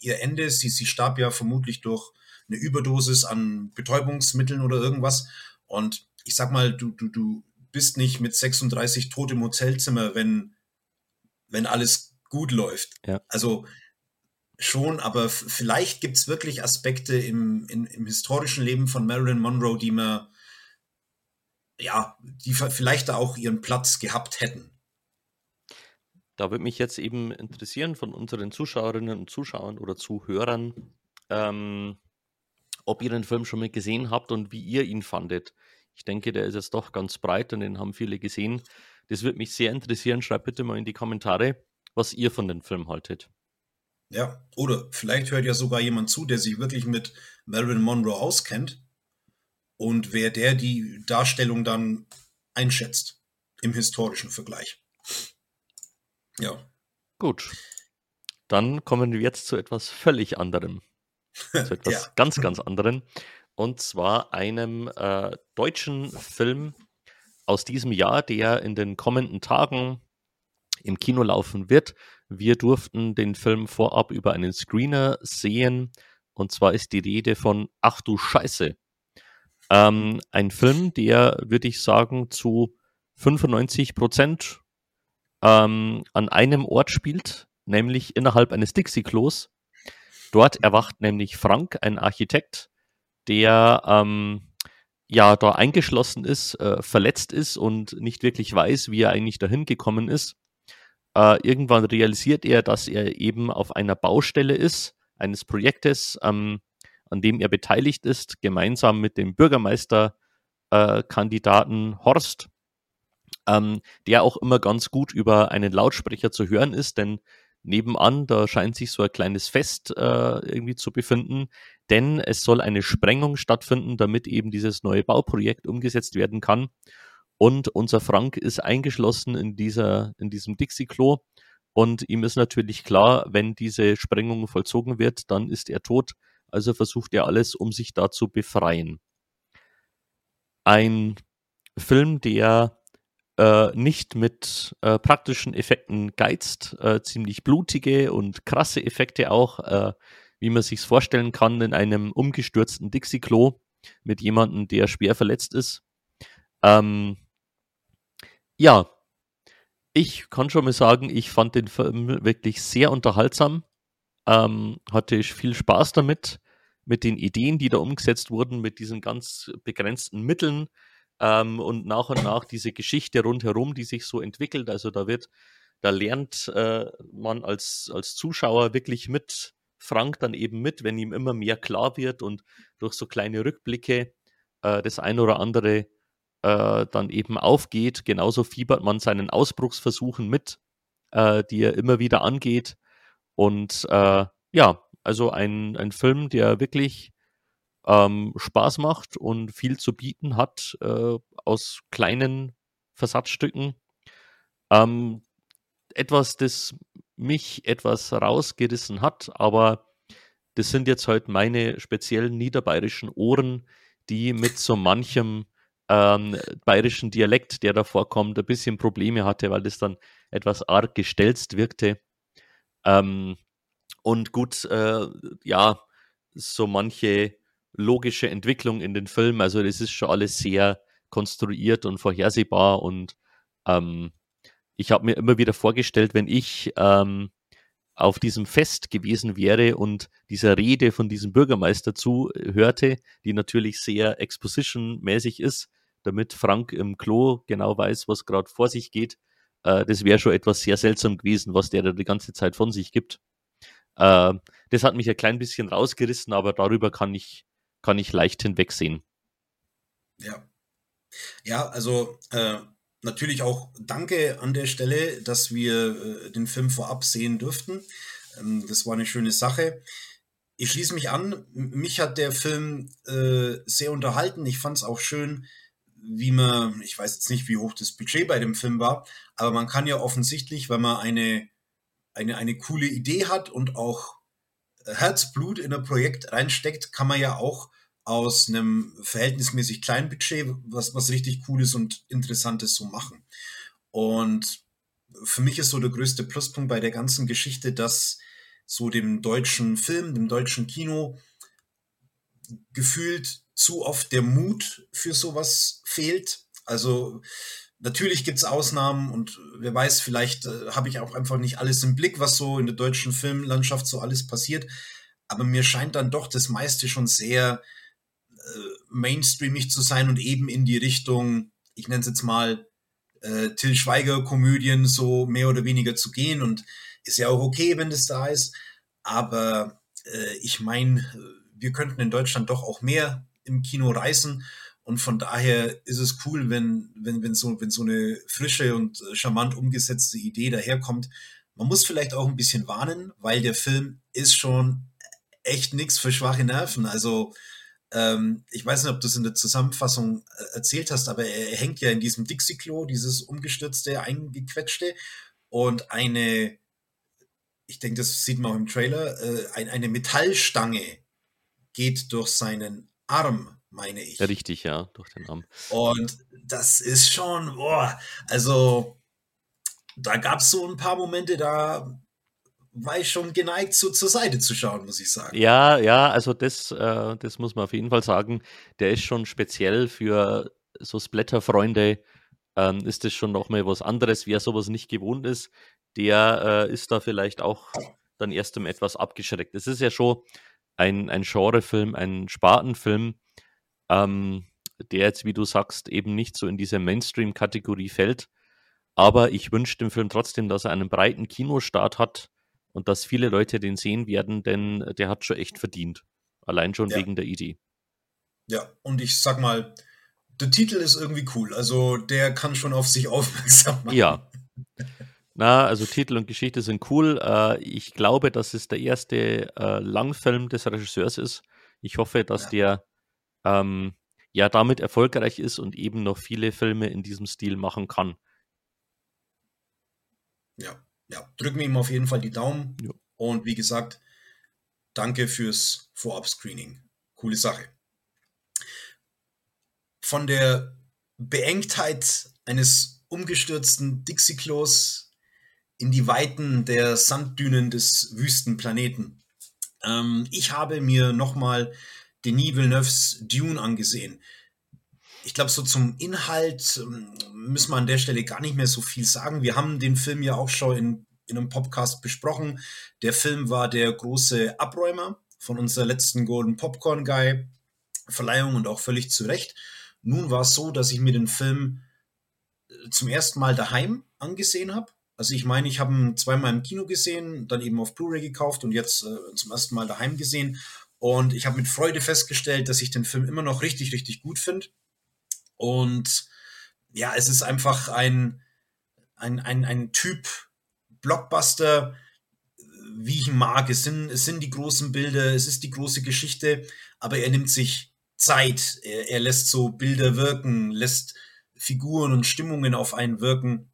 ihr Ende, sie, sie starb ja vermutlich durch eine Überdosis an Betäubungsmitteln oder irgendwas. Und ich sag mal, du, du, du bist nicht mit 36 tot im Hotelzimmer, wenn, wenn alles gut läuft. Ja. Also schon, aber vielleicht gibt es wirklich Aspekte im, im, im historischen Leben von Marilyn Monroe, die man, ja, die vielleicht da auch ihren Platz gehabt hätten. Da würde mich jetzt eben interessieren von unseren Zuschauerinnen und Zuschauern oder Zuhörern, ähm, ob ihr den Film schon mal gesehen habt und wie ihr ihn fandet. Ich denke, der ist jetzt doch ganz breit und den haben viele gesehen. Das würde mich sehr interessieren. Schreibt bitte mal in die Kommentare, was ihr von dem Film haltet. Ja, oder vielleicht hört ja sogar jemand zu, der sich wirklich mit Marilyn Monroe auskennt und wer der die Darstellung dann einschätzt im historischen Vergleich. Ja. Gut. Dann kommen wir jetzt zu etwas völlig anderem. Zu etwas ja. ganz, ganz anderem. Und zwar einem äh, deutschen Film aus diesem Jahr, der in den kommenden Tagen im Kino laufen wird. Wir durften den Film vorab über einen Screener sehen. Und zwar ist die Rede von Ach du Scheiße. Ähm, ein Film, der, würde ich sagen, zu 95 Prozent ähm, an einem Ort spielt, nämlich innerhalb eines Dixie-Klos. Dort erwacht nämlich Frank, ein Architekt, der ähm, ja da eingeschlossen ist, äh, verletzt ist und nicht wirklich weiß, wie er eigentlich dahin gekommen ist. Äh, irgendwann realisiert er, dass er eben auf einer Baustelle ist, eines Projektes, ähm, an dem er beteiligt ist, gemeinsam mit dem Bürgermeisterkandidaten äh, Horst ähm, der auch immer ganz gut über einen Lautsprecher zu hören ist, denn nebenan, da scheint sich so ein kleines Fest äh, irgendwie zu befinden, denn es soll eine Sprengung stattfinden, damit eben dieses neue Bauprojekt umgesetzt werden kann. Und unser Frank ist eingeschlossen in dieser, in diesem Dixie-Klo. Und ihm ist natürlich klar, wenn diese Sprengung vollzogen wird, dann ist er tot. Also versucht er alles, um sich da zu befreien. Ein Film, der äh, nicht mit äh, praktischen Effekten geizt, äh, ziemlich blutige und krasse Effekte auch, äh, wie man sich vorstellen kann in einem umgestürzten Dixie-Klo mit jemandem, der schwer verletzt ist. Ähm, ja, ich kann schon mal sagen, ich fand den Film wirklich sehr unterhaltsam, ähm, hatte viel Spaß damit, mit den Ideen, die da umgesetzt wurden, mit diesen ganz begrenzten Mitteln, ähm, und nach und nach diese Geschichte rundherum, die sich so entwickelt. Also da wird, da lernt äh, man als, als Zuschauer wirklich mit Frank dann eben mit, wenn ihm immer mehr klar wird und durch so kleine Rückblicke äh, das ein oder andere äh, dann eben aufgeht. Genauso fiebert man seinen Ausbruchsversuchen mit, äh, die er immer wieder angeht. Und äh, ja, also ein, ein Film, der wirklich ähm, Spaß macht und viel zu bieten hat äh, aus kleinen Versatzstücken. Ähm, etwas, das mich etwas rausgerissen hat, aber das sind jetzt halt meine speziellen niederbayerischen Ohren, die mit so manchem ähm, bayerischen Dialekt, der da vorkommt, ein bisschen Probleme hatte, weil das dann etwas arg gestelzt wirkte. Ähm, und gut, äh, ja, so manche logische Entwicklung in den Film, also das ist schon alles sehr konstruiert und vorhersehbar und ähm, ich habe mir immer wieder vorgestellt, wenn ich ähm, auf diesem Fest gewesen wäre und dieser Rede von diesem Bürgermeister zuhörte, die natürlich sehr exposition-mäßig ist, damit Frank im Klo genau weiß, was gerade vor sich geht. Äh, das wäre schon etwas sehr seltsam gewesen, was der da die ganze Zeit von sich gibt. Äh, das hat mich ein klein bisschen rausgerissen, aber darüber kann ich, kann ich leicht hinwegsehen. Ja. Ja, also äh, natürlich auch danke an der Stelle, dass wir äh, den Film vorab sehen durften. Ähm, das war eine schöne Sache. Ich schließe mich an. Mich hat der Film äh, sehr unterhalten. Ich fand es auch schön, wie man, ich weiß jetzt nicht, wie hoch das Budget bei dem Film war, aber man kann ja offensichtlich, wenn man eine, eine, eine coole Idee hat und auch Herzblut in ein Projekt reinsteckt, kann man ja auch aus einem verhältnismäßig kleinen Budget was, was richtig Cooles und Interessantes so machen. Und für mich ist so der größte Pluspunkt bei der ganzen Geschichte, dass so dem deutschen Film, dem deutschen Kino gefühlt zu oft der Mut für sowas fehlt. Also natürlich gibt es Ausnahmen und wer weiß, vielleicht äh, habe ich auch einfach nicht alles im Blick, was so in der deutschen Filmlandschaft so alles passiert. Aber mir scheint dann doch das meiste schon sehr äh, mainstreamig zu sein und eben in die Richtung, ich nenne es jetzt mal, äh, Till Schweiger-Komödien so mehr oder weniger zu gehen. Und ist ja auch okay, wenn das da ist. Aber äh, ich meine, wir könnten in Deutschland doch auch mehr im Kino reisen. Und von daher ist es cool, wenn, wenn, wenn, so, wenn so eine frische und charmant umgesetzte Idee daherkommt. Man muss vielleicht auch ein bisschen warnen, weil der Film ist schon echt nichts für schwache Nerven. Also ähm, ich weiß nicht, ob du es in der Zusammenfassung äh, erzählt hast, aber er hängt ja in diesem Dixie-Klo, dieses umgestürzte, eingequetschte und eine, ich denke, das sieht man auch im Trailer, äh, eine Metallstange geht durch seinen Arm, meine ich. Ja, richtig, ja, durch den Arm. Und das ist schon, boah, also da gab es so ein paar Momente, da war ich schon geneigt, so zur Seite zu schauen, muss ich sagen. Ja, ja, also das, äh, das muss man auf jeden Fall sagen. Der ist schon speziell für so Splatter-Freunde, ähm, ist das schon nochmal was anderes. Wer sowas nicht gewohnt ist, der äh, ist da vielleicht auch dann erst um etwas abgeschreckt. Es ist ja schon ein, ein Genrefilm, ein Spartenfilm, ähm, der jetzt, wie du sagst, eben nicht so in diese Mainstream-Kategorie fällt. Aber ich wünsche dem Film trotzdem, dass er einen breiten Kinostart hat und dass viele Leute den sehen werden, denn der hat schon echt verdient. Allein schon ja. wegen der Idee. Ja, und ich sag mal, der Titel ist irgendwie cool. Also der kann schon auf sich aufmerksam machen. Ja. Na, also Titel und Geschichte sind cool. Äh, ich glaube, dass es der erste äh, Langfilm des Regisseurs ist. Ich hoffe, dass ja. der ähm, ja damit erfolgreich ist und eben noch viele Filme in diesem Stil machen kann. Ja, ja, drücken wir ihm auf jeden Fall die Daumen. Ja. Und wie gesagt, danke fürs Vorab-Screening. Coole Sache. Von der Beengtheit eines umgestürzten Dixie-Klos in die Weiten der Sanddünen des Wüstenplaneten. Ähm, ich habe mir nochmal Denis Villeneuves Dune angesehen ich glaube, so zum Inhalt ähm, müssen wir an der Stelle gar nicht mehr so viel sagen. Wir haben den Film ja auch schon in, in einem Podcast besprochen. Der Film war der große Abräumer von unserer letzten Golden Popcorn Guy Verleihung und auch völlig zu Recht. Nun war es so, dass ich mir den Film äh, zum ersten Mal daheim angesehen habe. Also ich meine, ich habe ihn zweimal im Kino gesehen, dann eben auf Blu-ray gekauft und jetzt äh, zum ersten Mal daheim gesehen. Und ich habe mit Freude festgestellt, dass ich den Film immer noch richtig, richtig gut finde. Und ja, es ist einfach ein, ein, ein, ein Typ Blockbuster, wie ich ihn mag. Es sind, es sind die großen Bilder, es ist die große Geschichte, aber er nimmt sich Zeit. Er, er lässt so Bilder wirken, lässt Figuren und Stimmungen auf einen wirken.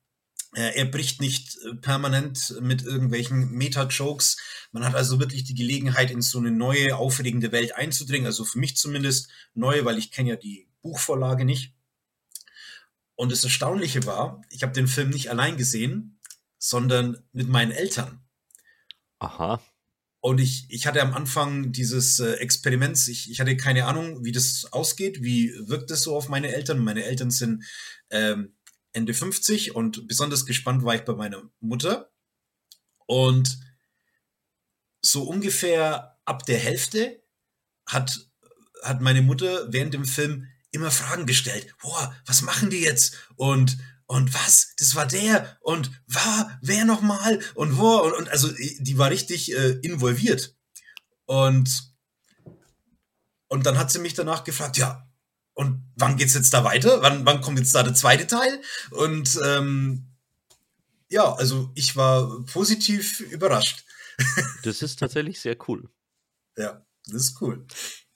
Er bricht nicht äh, permanent mit irgendwelchen Meta-Jokes. Man hat also wirklich die Gelegenheit, in so eine neue, aufregende Welt einzudringen. Also für mich zumindest neue, weil ich kenne ja die Buchvorlage nicht. Und das Erstaunliche war, ich habe den Film nicht allein gesehen, sondern mit meinen Eltern. Aha. Und ich, ich hatte am Anfang dieses äh, Experiments, ich, ich hatte keine Ahnung, wie das ausgeht, wie wirkt das so auf meine Eltern. Meine Eltern sind ähm, Ende 50 und besonders gespannt war ich bei meiner Mutter. Und so ungefähr ab der Hälfte hat, hat meine Mutter während dem Film immer Fragen gestellt. Boah, was machen die jetzt? Und, und was? Das war der? Und war, wer nochmal? Und wo? Und, und also, die war richtig äh, involviert. Und, und dann hat sie mich danach gefragt, ja, und wann geht's jetzt da weiter? Wann, wann kommt jetzt da der zweite Teil? Und ähm, ja, also ich war positiv überrascht. Das ist tatsächlich sehr cool. Ja, das ist cool.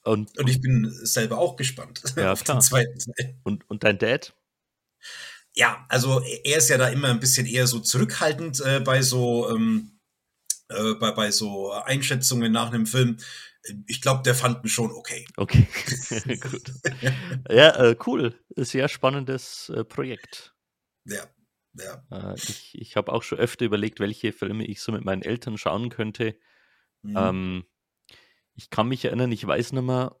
Und, und ich bin selber auch gespannt ja, auf klar. den zweiten Teil. Und, und dein Dad? Ja, also er ist ja da immer ein bisschen eher so zurückhaltend äh, bei so ähm, äh, bei, bei so Einschätzungen nach einem Film ich glaube, der fand ihn schon okay. Okay, gut. Ja, äh, cool. Sehr spannendes äh, Projekt. Ja, ja. Äh, ich ich habe auch schon öfter überlegt, welche Filme ich so mit meinen Eltern schauen könnte. Mhm. Ähm, ich kann mich erinnern, ich weiß nicht mehr.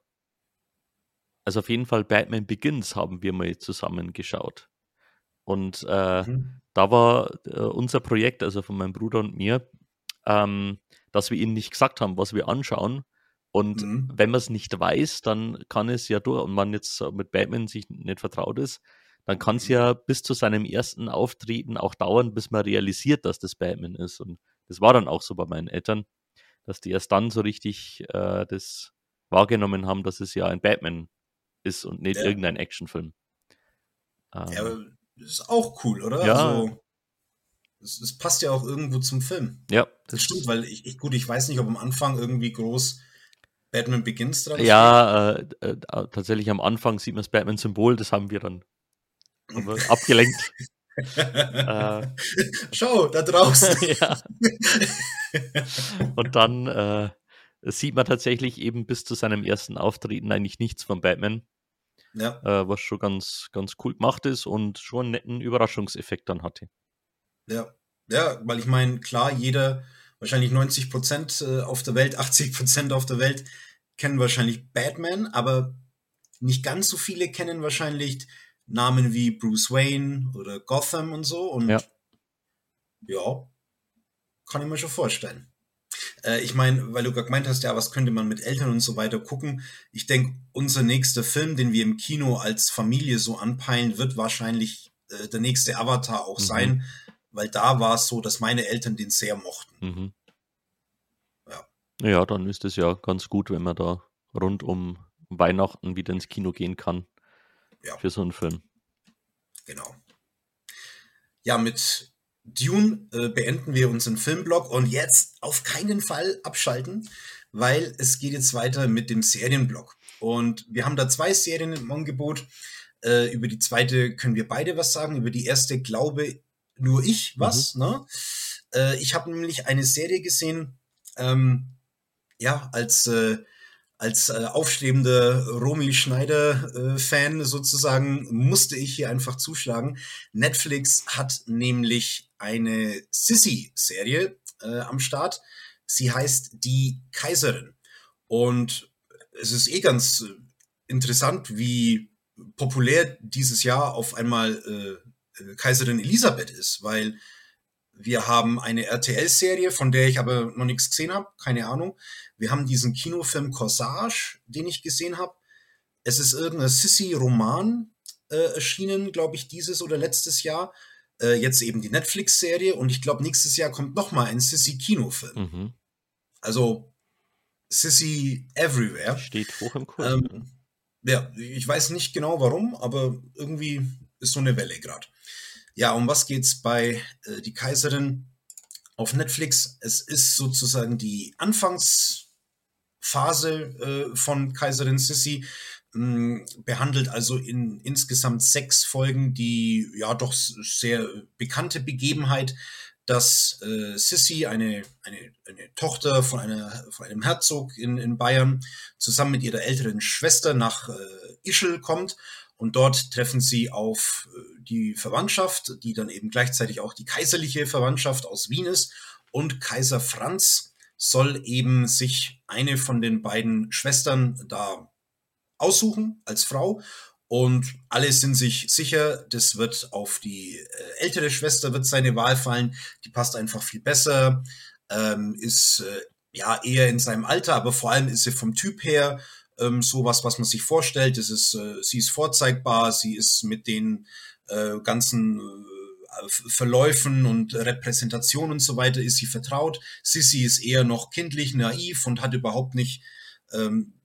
Also auf jeden Fall Batman Begins haben wir mal zusammen geschaut. Und äh, mhm. da war äh, unser Projekt, also von meinem Bruder und mir, ähm, dass wir ihnen nicht gesagt haben, was wir anschauen, und mhm. wenn man es nicht weiß, dann kann es ja durch, und man jetzt mit Batman sich nicht vertraut ist, dann kann es mhm. ja bis zu seinem ersten Auftreten auch dauern, bis man realisiert, dass das Batman ist. Und das war dann auch so bei meinen Eltern, dass die erst dann so richtig äh, das wahrgenommen haben, dass es ja ein Batman ist und nicht ja. irgendein Actionfilm. Ähm, ja, aber das ist auch cool, oder? Ja. Also, es, passt ja auch irgendwo zum Film. Ja. Das, das stimmt, weil ich, ich, gut, ich weiß nicht, ob am Anfang irgendwie groß Batman Begins dran Ja, äh, äh, tatsächlich am Anfang sieht man das Batman-Symbol, das haben wir dann abgelenkt. äh, Schau, da draußen. ja. Und dann äh, sieht man tatsächlich eben bis zu seinem ersten Auftreten eigentlich nichts von Batman. Ja. Äh, was schon ganz, ganz cool gemacht ist und schon einen netten Überraschungseffekt dann hatte. Ja, ja, weil ich meine, klar, jeder, wahrscheinlich 90 Prozent äh, auf der Welt, 80 Prozent auf der Welt kennen wahrscheinlich Batman, aber nicht ganz so viele kennen wahrscheinlich Namen wie Bruce Wayne oder Gotham und so. Und ja, ja kann ich mir schon vorstellen. Äh, ich meine, weil du gerade gemeint hast, ja, was könnte man mit Eltern und so weiter gucken. Ich denke, unser nächster Film, den wir im Kino als Familie so anpeilen, wird wahrscheinlich äh, der nächste Avatar auch mhm. sein, weil da war es so, dass meine Eltern den sehr mochten. Mhm. Ja, dann ist es ja ganz gut, wenn man da rund um Weihnachten wieder ins Kino gehen kann Ja, für so einen Film. genau. Ja, mit Dune äh, beenden wir unseren Filmblog und jetzt auf keinen Fall abschalten, weil es geht jetzt weiter mit dem Serienblog. Und wir haben da zwei Serien im Angebot. Äh, über die zweite können wir beide was sagen. Über die erste glaube nur ich was. Ne? Äh, ich habe nämlich eine Serie gesehen, ähm, ja, als, äh, als äh, aufstrebender Romy Schneider-Fan äh, sozusagen musste ich hier einfach zuschlagen. Netflix hat nämlich eine Sissy-Serie äh, am Start. Sie heißt Die Kaiserin. Und es ist eh ganz äh, interessant, wie populär dieses Jahr auf einmal äh Kaiserin Elisabeth ist, weil wir haben eine RTL-Serie, von der ich aber noch nichts gesehen habe, keine Ahnung. Wir haben diesen Kinofilm Corsage, den ich gesehen habe. Es ist irgendein Sissy-Roman äh, erschienen, glaube ich, dieses oder letztes Jahr. Äh, jetzt eben die Netflix-Serie und ich glaube, nächstes Jahr kommt noch mal ein Sissy-Kinofilm. Mhm. Also Sissy Everywhere. Steht hoch im Kurs. Ähm, ja, ich weiß nicht genau warum, aber irgendwie ist so eine Welle gerade. Ja, um was geht's bei äh, Die Kaiserin? auf Netflix. Es ist sozusagen die Anfangsphase äh, von Kaiserin Sissi, mh, hm, behandelt also in insgesamt sechs Folgen die ja doch sehr bekannte Begebenheit, dass äh, Sissi, eine, eine, eine Tochter von, einer, von einem Herzog in, in Bayern, zusammen mit ihrer älteren Schwester nach äh, Ischl kommt und dort treffen sie auf äh, die Verwandtschaft, die dann eben gleichzeitig auch die kaiserliche Verwandtschaft aus Wien ist. Und Kaiser Franz soll eben sich eine von den beiden Schwestern da aussuchen als Frau. Und alle sind sich sicher, das wird auf die äh, ältere Schwester wird seine Wahl fallen. Die passt einfach viel besser, ähm, ist äh, ja eher in seinem Alter, aber vor allem ist sie vom Typ her ähm, sowas, was man sich vorstellt. Das ist, äh, sie ist vorzeigbar, sie ist mit den äh, ganzen äh, Verläufen und Repräsentationen und so weiter ist sie vertraut. Sissy ist eher noch kindlich, naiv und hat überhaupt nicht ähm,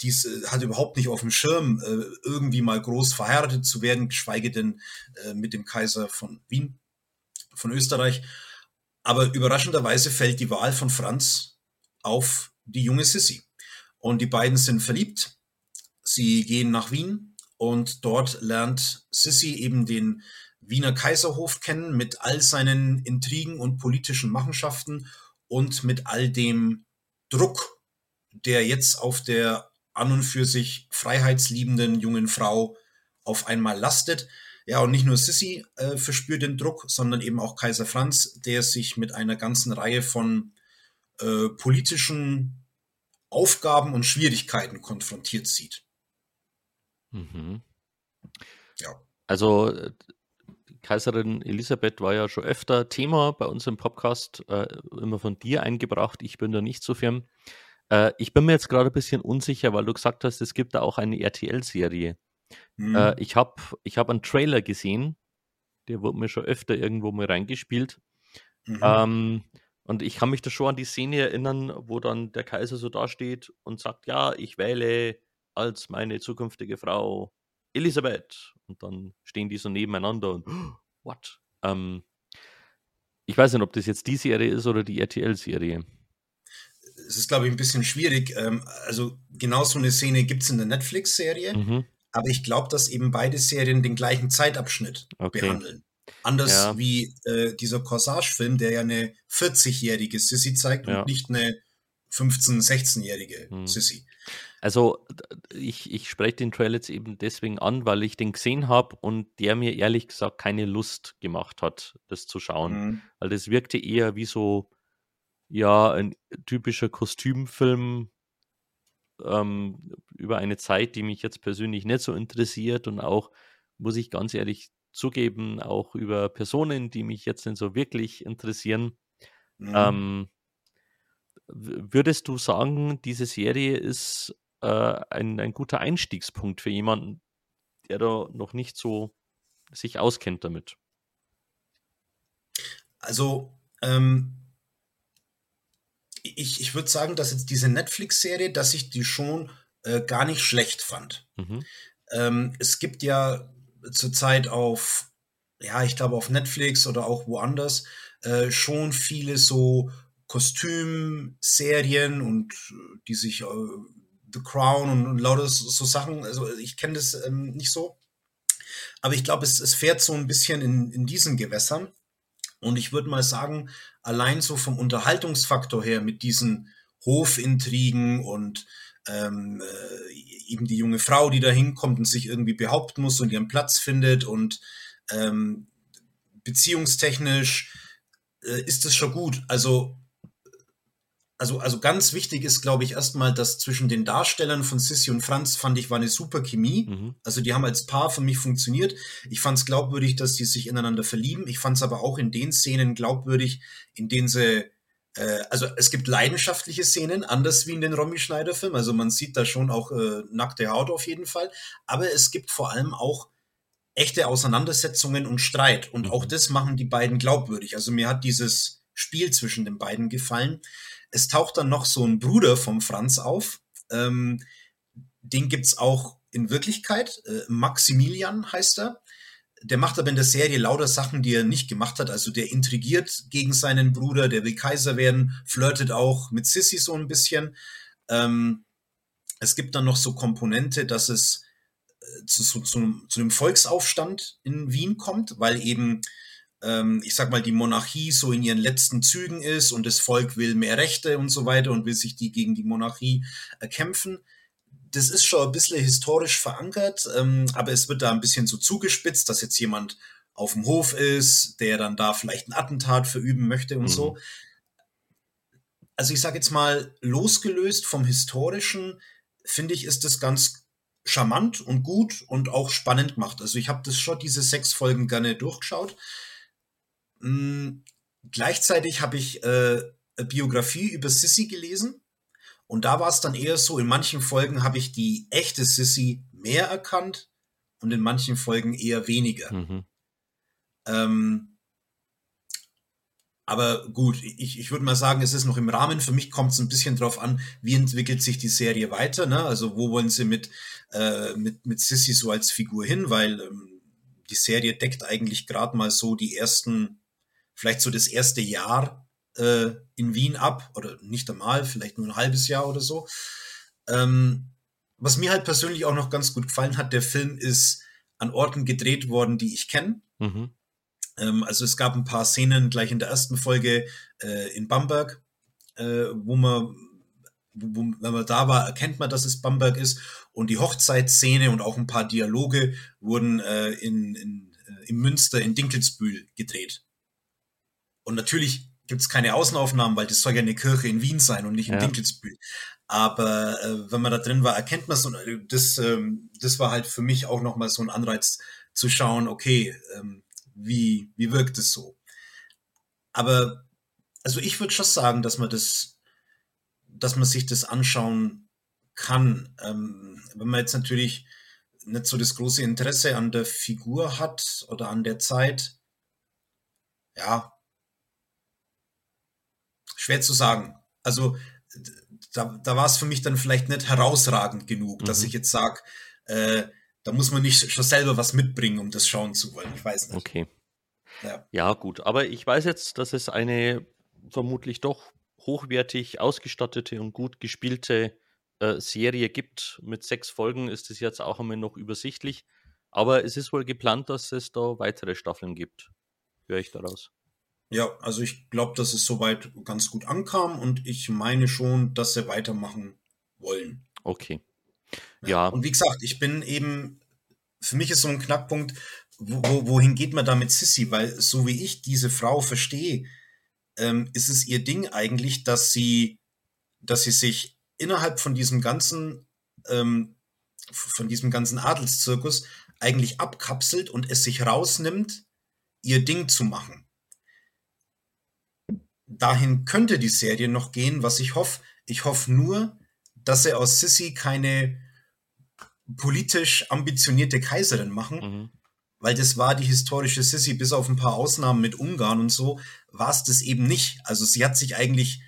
dies äh, hat überhaupt nicht auf dem Schirm, äh, irgendwie mal groß verheiratet zu werden, geschweige denn äh, mit dem Kaiser von Wien, von Österreich. Aber überraschenderweise fällt die Wahl von Franz auf die junge Sissy. Und die beiden sind verliebt. Sie gehen nach Wien und dort lernt Sissy eben den Wiener Kaiserhof kennen mit all seinen Intrigen und politischen Machenschaften und mit all dem Druck, der jetzt auf der an und für sich freiheitsliebenden jungen Frau auf einmal lastet. Ja, und nicht nur Sissy äh, verspürt den Druck, sondern eben auch Kaiser Franz, der sich mit einer ganzen Reihe von äh, politischen Aufgaben und Schwierigkeiten konfrontiert sieht. Mhm. Ja. Also äh, Kaiserin Elisabeth war ja schon öfter Thema bei uns im Podcast, äh, immer von dir eingebracht. Ich bin da nicht so firm. Äh, ich bin mir jetzt gerade ein bisschen unsicher, weil du gesagt hast, es gibt da auch eine RTL-Serie. Mhm. Äh, ich habe ich hab einen Trailer gesehen, der wurde mir schon öfter irgendwo mal reingespielt. Mhm. Ähm, und ich kann mich da schon an die Szene erinnern, wo dann der Kaiser so dasteht und sagt, ja, ich wähle als meine zukünftige Frau Elisabeth. Und dann stehen die so nebeneinander und what? Ähm, ich weiß nicht, ob das jetzt die Serie ist oder die RTL-Serie. Es ist, glaube ich, ein bisschen schwierig. Ähm, also genau so eine Szene gibt es in der Netflix-Serie, mhm. aber ich glaube, dass eben beide Serien den gleichen Zeitabschnitt okay. behandeln. Anders ja. wie äh, dieser Corsage-Film, der ja eine 40-jährige Sissy zeigt ja. und nicht eine 15-, 16-jährige hm. Sissy. Also ich, ich spreche den Trail jetzt eben deswegen an, weil ich den gesehen habe und der mir ehrlich gesagt keine Lust gemacht hat, das zu schauen. Mhm. Weil das wirkte eher wie so, ja, ein typischer Kostümfilm ähm, über eine Zeit, die mich jetzt persönlich nicht so interessiert und auch, muss ich ganz ehrlich zugeben, auch über Personen, die mich jetzt nicht so wirklich interessieren. Mhm. Ähm, würdest du sagen, diese Serie ist äh, ein, ein guter Einstiegspunkt für jemanden, der da noch nicht so sich auskennt damit? Also, ähm, ich, ich würde sagen, dass jetzt diese Netflix-Serie, dass ich die schon äh, gar nicht schlecht fand. Mhm. Ähm, es gibt ja zurzeit auf, ja, ich glaube auf Netflix oder auch woanders äh, schon viele so Kostümserien und äh, die sich äh, The Crown und, und lauter so, so Sachen, also ich kenne das ähm, nicht so. Aber ich glaube, es, es fährt so ein bisschen in, in diesen Gewässern. Und ich würde mal sagen, allein so vom Unterhaltungsfaktor her mit diesen Hofintrigen und ähm, äh, eben die junge Frau, die da hinkommt und sich irgendwie behaupten muss und ihren Platz findet und ähm, beziehungstechnisch äh, ist es schon gut. Also, also, also ganz wichtig ist, glaube ich, erstmal, dass zwischen den Darstellern von Sissy und Franz fand ich war eine super Chemie. Mhm. Also die haben als Paar für mich funktioniert. Ich fand es glaubwürdig, dass die sich ineinander verlieben. Ich fand es aber auch in den Szenen glaubwürdig, in denen sie äh, also es gibt leidenschaftliche Szenen, anders wie in den Romy Schneider Film. Also man sieht da schon auch äh, nackte Haut auf jeden Fall. Aber es gibt vor allem auch echte Auseinandersetzungen und Streit. Und mhm. auch das machen die beiden glaubwürdig. Also mir hat dieses Spiel zwischen den beiden gefallen. Es taucht dann noch so ein Bruder vom Franz auf. Ähm, den gibt's auch in Wirklichkeit. Äh, Maximilian heißt er. Der macht aber in der Serie lauter Sachen, die er nicht gemacht hat. Also der intrigiert gegen seinen Bruder, der will Kaiser werden, flirtet auch mit Sissy so ein bisschen. Ähm, es gibt dann noch so Komponente, dass es äh, zu, zu, zu, zu einem Volksaufstand in Wien kommt, weil eben, ähm, ich sag mal, die Monarchie so in ihren letzten Zügen ist und das Volk will mehr Rechte und so weiter und will sich die gegen die Monarchie erkämpfen das ist schon ein bisschen historisch verankert, ähm, aber es wird da ein bisschen so zugespitzt, dass jetzt jemand auf dem Hof ist, der dann da vielleicht ein Attentat verüben möchte und mhm. so. Also ich sage jetzt mal, losgelöst vom Historischen, finde ich, ist das ganz charmant und gut und auch spannend gemacht. Also ich habe das schon diese sechs Folgen gerne durchgeschaut. Mhm. Gleichzeitig habe ich äh, eine Biografie über Sissy gelesen und da war es dann eher so, in manchen Folgen habe ich die echte Sissy mehr erkannt und in manchen Folgen eher weniger. Mhm. Ähm, aber gut, ich, ich würde mal sagen, es ist noch im Rahmen. Für mich kommt es ein bisschen drauf an, wie entwickelt sich die Serie weiter. Ne? Also wo wollen sie mit, äh, mit, mit Sissy so als Figur hin? Weil ähm, die Serie deckt eigentlich gerade mal so die ersten, vielleicht so das erste Jahr äh, in Wien ab oder nicht einmal, vielleicht nur ein halbes Jahr oder so. Ähm, was mir halt persönlich auch noch ganz gut gefallen hat, der Film ist an Orten gedreht worden, die ich kenne. Mhm. Ähm, also es gab ein paar Szenen gleich in der ersten Folge äh, in Bamberg, äh, wo man wo, wenn man da war, erkennt man, dass es Bamberg ist. Und die Hochzeitsszene und auch ein paar Dialoge wurden äh, in, in, äh, in Münster, in Dinkelsbühl gedreht. Und natürlich gibt es keine Außenaufnahmen, weil das soll ja eine Kirche in Wien sein und nicht in ja. Dinkelsbühl. Aber äh, wenn man da drin war, erkennt man es und äh, das, ähm, das war halt für mich auch nochmal so ein Anreiz zu schauen, okay, ähm, wie, wie wirkt es so? Aber also ich würde schon sagen, dass man das, dass man sich das anschauen kann. Ähm, wenn man jetzt natürlich nicht so das große Interesse an der Figur hat oder an der Zeit, ja, schwer zu sagen. Also da, da war es für mich dann vielleicht nicht herausragend genug, mhm. dass ich jetzt sage, äh, da muss man nicht schon selber was mitbringen, um das schauen zu wollen. Ich weiß nicht. Okay. Ja. ja, gut. Aber ich weiß jetzt, dass es eine vermutlich doch hochwertig ausgestattete und gut gespielte äh, Serie gibt. Mit sechs Folgen ist es jetzt auch einmal noch übersichtlich. Aber es ist wohl geplant, dass es da weitere Staffeln gibt. Höre ich daraus. Ja, also ich glaube, dass es soweit ganz gut ankam und ich meine schon, dass sie weitermachen wollen. Okay. Ja. ja. Und wie gesagt, ich bin eben, für mich ist so ein Knackpunkt, wo, wohin geht man da mit Sissy? Weil so wie ich diese Frau verstehe, ähm, ist es ihr Ding eigentlich, dass sie, dass sie sich innerhalb von diesem ganzen, ähm, von diesem ganzen Adelszirkus eigentlich abkapselt und es sich rausnimmt, ihr Ding zu machen dahin könnte die Serie noch gehen, was ich hoffe. Ich hoffe nur, dass sie aus Sissy keine politisch ambitionierte Kaiserin machen, mhm. weil das war die historische Sissy, bis auf ein paar Ausnahmen mit Ungarn und so, war es das eben nicht. Also sie hat sich eigentlich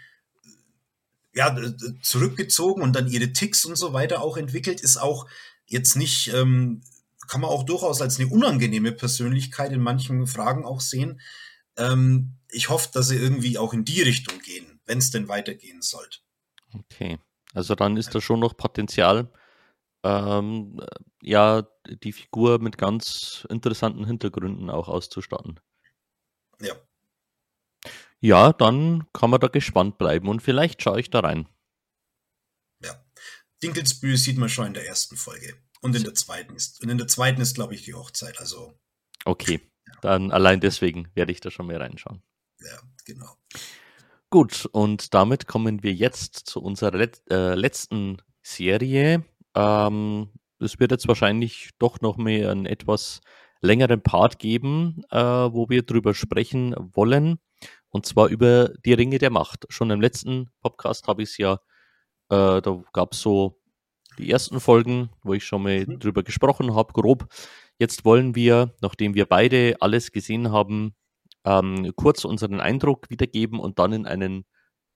ja, zurückgezogen und dann ihre Ticks und so weiter auch entwickelt, ist auch jetzt nicht, ähm, kann man auch durchaus als eine unangenehme Persönlichkeit in manchen Fragen auch sehen. Ähm, ich hoffe, dass sie irgendwie auch in die Richtung gehen, wenn es denn weitergehen sollte. Okay, also dann ist da schon noch Potenzial, ähm, ja, die Figur mit ganz interessanten Hintergründen auch auszustatten. Ja. Ja, dann kann man da gespannt bleiben und vielleicht schaue ich da rein. Ja. Dinkelsbühl sieht man schon in der ersten Folge. Und in der zweiten ist, und in der zweiten ist, glaube ich, die Hochzeit. Also. Okay. Dann allein deswegen werde ich da schon mehr reinschauen. Ja, genau. Gut, und damit kommen wir jetzt zu unserer Let äh, letzten Serie. Ähm, es wird jetzt wahrscheinlich doch noch mehr einen etwas längeren Part geben, äh, wo wir drüber sprechen wollen. Und zwar über die Ringe der Macht. Schon im letzten Podcast habe ich es ja, äh, da gab es so die ersten Folgen, wo ich schon mal mhm. drüber gesprochen habe, grob. Jetzt wollen wir, nachdem wir beide alles gesehen haben, ähm, kurz unseren Eindruck wiedergeben und dann in einen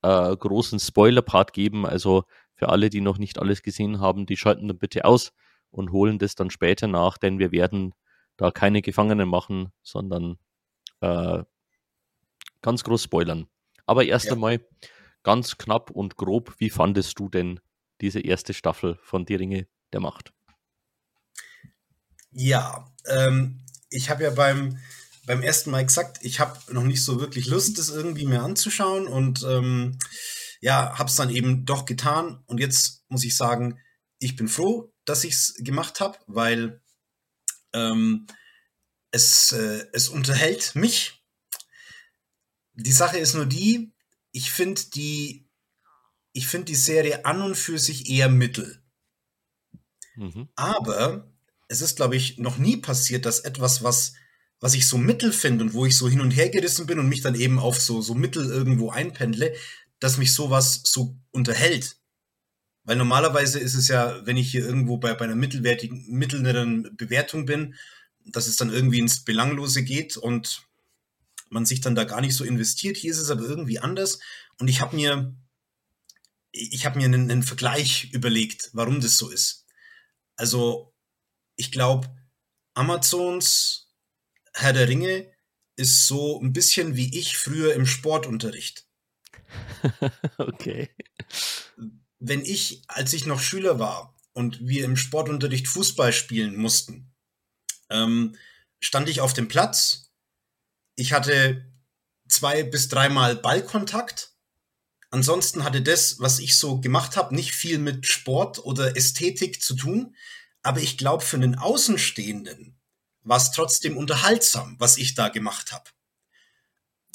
äh, großen Spoiler-Part geben. Also für alle, die noch nicht alles gesehen haben, die schalten dann bitte aus und holen das dann später nach, denn wir werden da keine Gefangenen machen, sondern äh, ganz groß spoilern. Aber erst ja. einmal ganz knapp und grob, wie fandest du denn diese erste Staffel von Die Ringe der Macht? Ja, ähm, ich habe ja beim, beim ersten Mal gesagt, ich habe noch nicht so wirklich Lust, das irgendwie mir anzuschauen und ähm, ja, habe es dann eben doch getan und jetzt muss ich sagen, ich bin froh, dass ich es gemacht habe, weil ähm, es, äh, es unterhält mich. Die Sache ist nur die, ich finde die, ich finde die Serie an und für sich eher mittel. Mhm. Aber es ist, glaube ich, noch nie passiert, dass etwas, was, was ich so mittel finde und wo ich so hin und her gerissen bin und mich dann eben auf so, so mittel irgendwo einpendle, dass mich sowas so unterhält. Weil normalerweise ist es ja, wenn ich hier irgendwo bei, bei einer mittelwertigen, mittleren Bewertung bin, dass es dann irgendwie ins Belanglose geht und man sich dann da gar nicht so investiert. Hier ist es aber irgendwie anders. Und ich habe mir, ich habe mir einen, einen Vergleich überlegt, warum das so ist. Also, ich glaube, Amazons Herr der Ringe ist so ein bisschen wie ich früher im Sportunterricht. okay wenn ich, als ich noch Schüler war und wir im Sportunterricht Fußball spielen mussten, ähm, stand ich auf dem Platz. Ich hatte zwei bis dreimal Ballkontakt. Ansonsten hatte das, was ich so gemacht habe, nicht viel mit Sport oder Ästhetik zu tun. Aber ich glaube, für einen Außenstehenden war es trotzdem unterhaltsam, was ich da gemacht habe.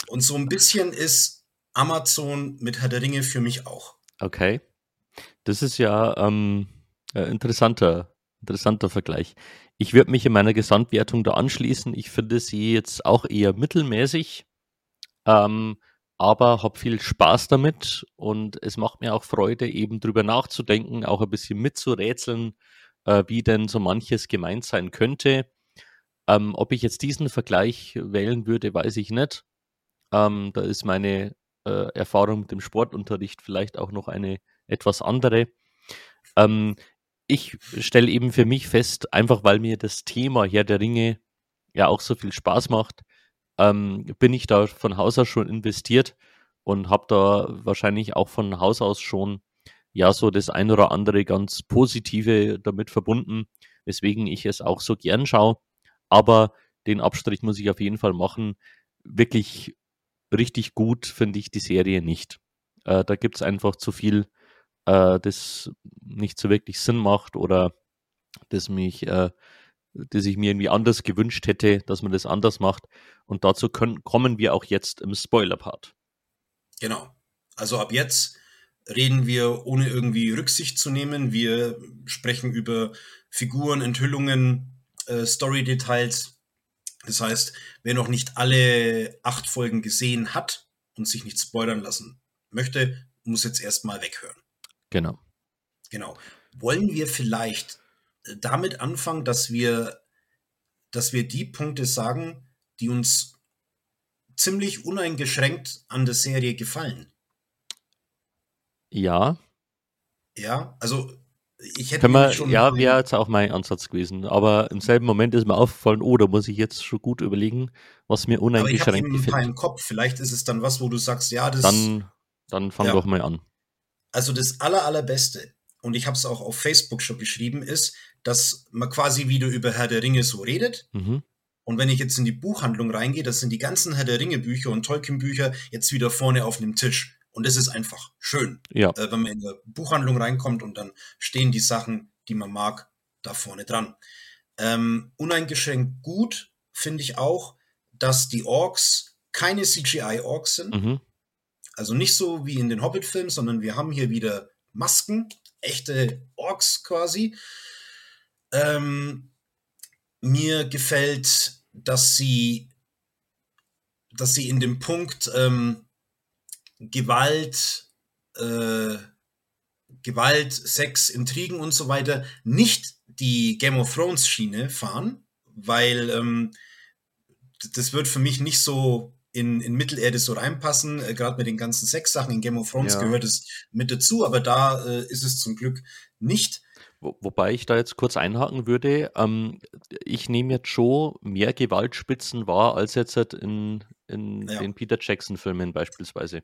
Und so ein bisschen ist Amazon mit Herr der Ringe für mich auch. Okay. Das ist ja ähm, ein interessanter, interessanter Vergleich. Ich würde mich in meiner Gesamtwertung da anschließen. Ich finde sie jetzt auch eher mittelmäßig, ähm, aber habe viel Spaß damit und es macht mir auch Freude, eben drüber nachzudenken, auch ein bisschen mitzurätseln, äh, wie denn so manches gemeint sein könnte. Ähm, ob ich jetzt diesen Vergleich wählen würde, weiß ich nicht. Ähm, da ist meine äh, Erfahrung mit dem Sportunterricht vielleicht auch noch eine etwas andere. Ähm, ich stelle eben für mich fest, einfach weil mir das Thema Herr der Ringe ja auch so viel Spaß macht, ähm, bin ich da von Haus aus schon investiert und habe da wahrscheinlich auch von Haus aus schon ja so das ein oder andere ganz Positive damit verbunden, weswegen ich es auch so gern schaue. Aber den Abstrich muss ich auf jeden Fall machen. Wirklich richtig gut finde ich die Serie nicht. Äh, da gibt es einfach zu viel äh, das nicht so wirklich Sinn macht oder das mich, äh, das ich mir irgendwie anders gewünscht hätte, dass man das anders macht. Und dazu können, kommen wir auch jetzt im Spoiler-Part. Genau. Also ab jetzt reden wir ohne irgendwie Rücksicht zu nehmen. Wir sprechen über Figuren, Enthüllungen, äh, Story-Details. Das heißt, wer noch nicht alle acht Folgen gesehen hat und sich nicht spoilern lassen möchte, muss jetzt erstmal weghören. Genau. Genau. Wollen wir vielleicht damit anfangen, dass wir, dass wir die Punkte sagen, die uns ziemlich uneingeschränkt an der Serie gefallen? Ja. Ja, also ich hätte wir, schon. Ja, wäre jetzt auch mein Ansatz gewesen. Aber im selben Moment ist mir aufgefallen, oh, da muss ich jetzt schon gut überlegen, was mir uneingeschränkt gefällt. Aber ich habe im Kopf. Vielleicht ist es dann was, wo du sagst, ja, das. Dann, dann fang ja. doch mal an. Also das aller, allerbeste, und ich habe es auch auf Facebook schon geschrieben, ist, dass man quasi wieder über Herr der Ringe so redet. Mhm. Und wenn ich jetzt in die Buchhandlung reingehe, das sind die ganzen Herr der Ringe Bücher und Tolkien Bücher jetzt wieder vorne auf dem Tisch. Und das ist einfach schön, ja. äh, wenn man in der Buchhandlung reinkommt und dann stehen die Sachen, die man mag, da vorne dran. Ähm, uneingeschränkt gut finde ich auch, dass die Orks keine CGI-Orks sind. Mhm. Also nicht so wie in den Hobbit-Filmen, sondern wir haben hier wieder Masken, echte Orks quasi. Ähm, mir gefällt, dass sie, dass sie in dem Punkt ähm, Gewalt, äh, Gewalt, Sex, Intrigen und so weiter nicht die Game of Thrones Schiene fahren, weil ähm, das wird für mich nicht so in, in Mittelerde so reinpassen. Äh, Gerade mit den ganzen Sexsachen in Game of Thrones ja. gehört es mit dazu, aber da äh, ist es zum Glück nicht. Wo, wobei ich da jetzt kurz einhaken würde, ähm, ich nehme jetzt schon mehr Gewaltspitzen wahr als jetzt halt in, in ja. den Peter Jackson-Filmen beispielsweise.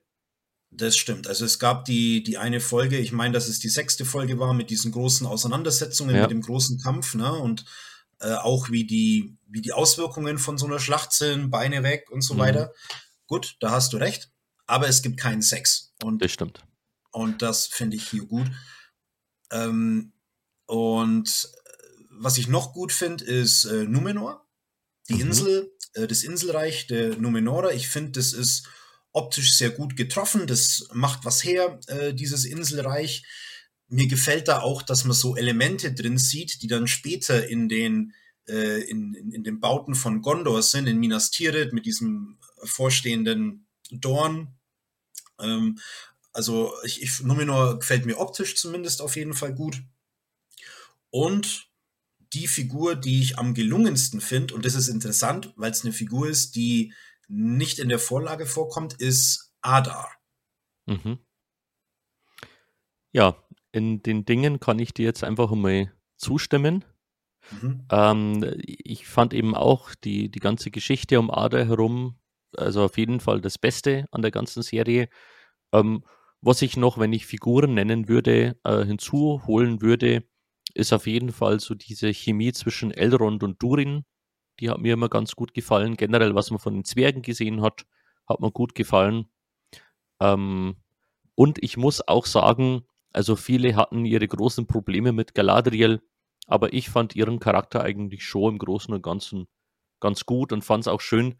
Das stimmt. Also es gab die, die eine Folge, ich meine, dass es die sechste Folge war mit diesen großen Auseinandersetzungen, ja. mit dem großen Kampf, ne? Und äh, auch wie die, wie die Auswirkungen von so einer Schlacht sind, Beine weg und so mhm. weiter. Gut, da hast du recht. Aber es gibt keinen Sex. Und, das stimmt. Und das finde ich hier gut. Ähm, und was ich noch gut finde, ist äh, Numenor. Die mhm. Insel, äh, das Inselreich der Numenorer. Ich finde, das ist optisch sehr gut getroffen. Das macht was her, äh, dieses Inselreich. Mir gefällt da auch, dass man so Elemente drin sieht, die dann später in den, äh, in, in, in, den Bauten von Gondor sind, in Minas Tirith mit diesem vorstehenden Dorn. Ähm, also ich, ich, Numenor gefällt mir optisch zumindest auf jeden Fall gut. Und die Figur, die ich am gelungensten finde, und das ist interessant, weil es eine Figur ist, die nicht in der Vorlage vorkommt, ist Adar. Mhm. Ja, in den Dingen kann ich dir jetzt einfach mal zustimmen. Mhm. Ähm, ich fand eben auch die, die ganze Geschichte um Adar herum, also auf jeden Fall das Beste an der ganzen Serie. Ähm, was ich noch, wenn ich Figuren nennen würde, äh, hinzuholen würde, ist auf jeden Fall so diese Chemie zwischen Elrond und Durin, die hat mir immer ganz gut gefallen. Generell, was man von den Zwergen gesehen hat, hat mir gut gefallen. Ähm, und ich muss auch sagen, also viele hatten ihre großen Probleme mit Galadriel, aber ich fand ihren Charakter eigentlich schon im Großen und Ganzen ganz gut und fand es auch schön,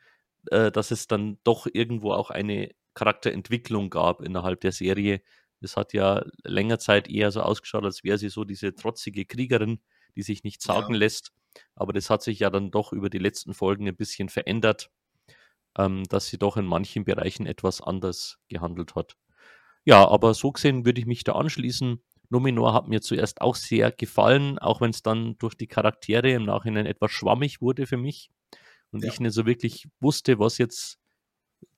äh, dass es dann doch irgendwo auch eine Charakterentwicklung gab innerhalb der Serie. Es hat ja länger Zeit eher so ausgeschaut, als wäre sie so diese trotzige Kriegerin, die sich nicht sagen ja. lässt. Aber das hat sich ja dann doch über die letzten Folgen ein bisschen verändert, ähm, dass sie doch in manchen Bereichen etwas anders gehandelt hat. Ja, aber so gesehen würde ich mich da anschließen. Numenor hat mir zuerst auch sehr gefallen, auch wenn es dann durch die Charaktere im Nachhinein etwas schwammig wurde für mich und ja. ich nicht so wirklich wusste, was jetzt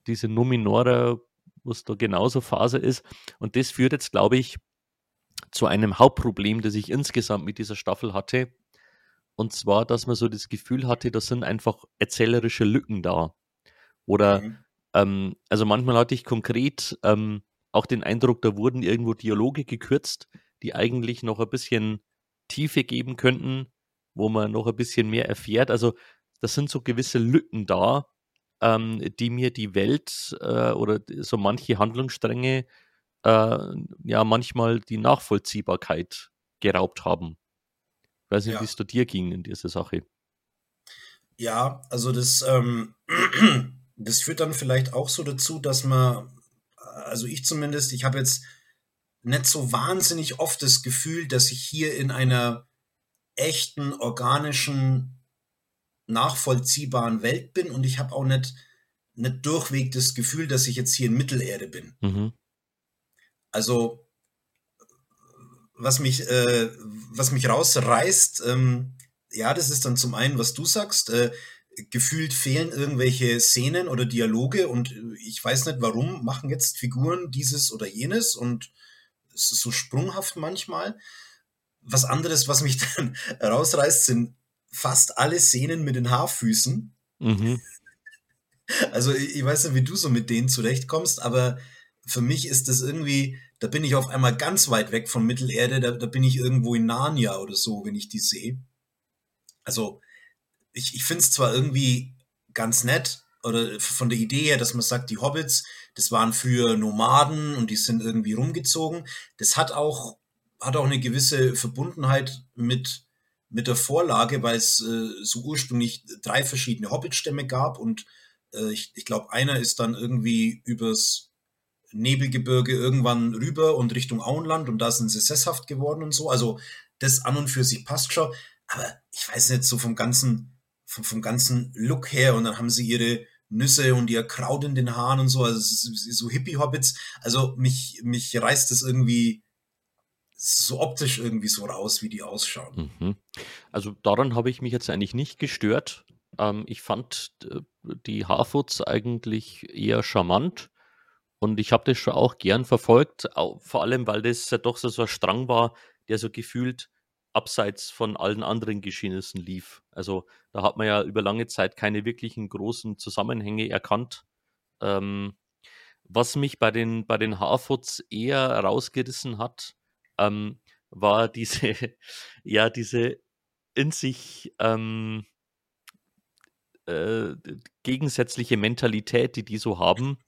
diese Numenorer, was da genauso Phase ist. Und das führt jetzt, glaube ich, zu einem Hauptproblem, das ich insgesamt mit dieser Staffel hatte. Und zwar, dass man so das Gefühl hatte, da sind einfach erzählerische Lücken da. Oder, mhm. ähm, also manchmal hatte ich konkret ähm, auch den Eindruck, da wurden irgendwo Dialoge gekürzt, die eigentlich noch ein bisschen Tiefe geben könnten, wo man noch ein bisschen mehr erfährt. Also, das sind so gewisse Lücken da, ähm, die mir die Welt äh, oder so manche Handlungsstränge äh, ja manchmal die Nachvollziehbarkeit geraubt haben. Ich weiß nicht, ja. wie es da dir ging in dieser Sache. Ja, also das, ähm, das führt dann vielleicht auch so dazu, dass man, also ich zumindest, ich habe jetzt nicht so wahnsinnig oft das Gefühl, dass ich hier in einer echten, organischen, nachvollziehbaren Welt bin und ich habe auch nicht, nicht durchweg das Gefühl, dass ich jetzt hier in Mittelerde bin. Mhm. Also, was mich, äh, was mich rausreißt, ähm, ja, das ist dann zum einen, was du sagst, äh, gefühlt fehlen irgendwelche Szenen oder Dialoge und ich weiß nicht, warum machen jetzt Figuren dieses oder jenes und es ist so sprunghaft manchmal. Was anderes, was mich dann rausreißt, sind fast alle Szenen mit den Haarfüßen. Mhm. Also ich, ich weiß nicht, wie du so mit denen zurechtkommst, aber für mich ist das irgendwie, da bin ich auf einmal ganz weit weg von Mittelerde, da, da bin ich irgendwo in Narnia oder so, wenn ich die sehe. Also ich, ich finde es zwar irgendwie ganz nett, oder von der Idee her, dass man sagt, die Hobbits, das waren früher Nomaden und die sind irgendwie rumgezogen. Das hat auch, hat auch eine gewisse Verbundenheit mit, mit der Vorlage, weil es äh, so ursprünglich drei verschiedene Hobbitstämme gab und äh, ich, ich glaube, einer ist dann irgendwie übers Nebelgebirge irgendwann rüber und Richtung Auenland und da sind sie sesshaft geworden und so. Also das an und für sich passt schon. Aber ich weiß nicht, so vom ganzen, vom, vom ganzen Look her und dann haben sie ihre Nüsse und ihr Kraut in den Haaren und so, also so Hippie-Hobbits. Also mich, mich reißt das irgendwie so optisch irgendwie so raus, wie die ausschauen. Mhm. Also daran habe ich mich jetzt eigentlich nicht gestört. Ähm, ich fand äh, die Harfoots eigentlich eher charmant. Und ich habe das schon auch gern verfolgt, vor allem weil das ja doch so, so ein Strang war, der so gefühlt abseits von allen anderen Geschehnissen lief. Also da hat man ja über lange Zeit keine wirklichen großen Zusammenhänge erkannt. Ähm, was mich bei den, bei den Harfoots eher rausgerissen hat, ähm, war diese, ja, diese in sich ähm, äh, gegensätzliche Mentalität, die die so haben.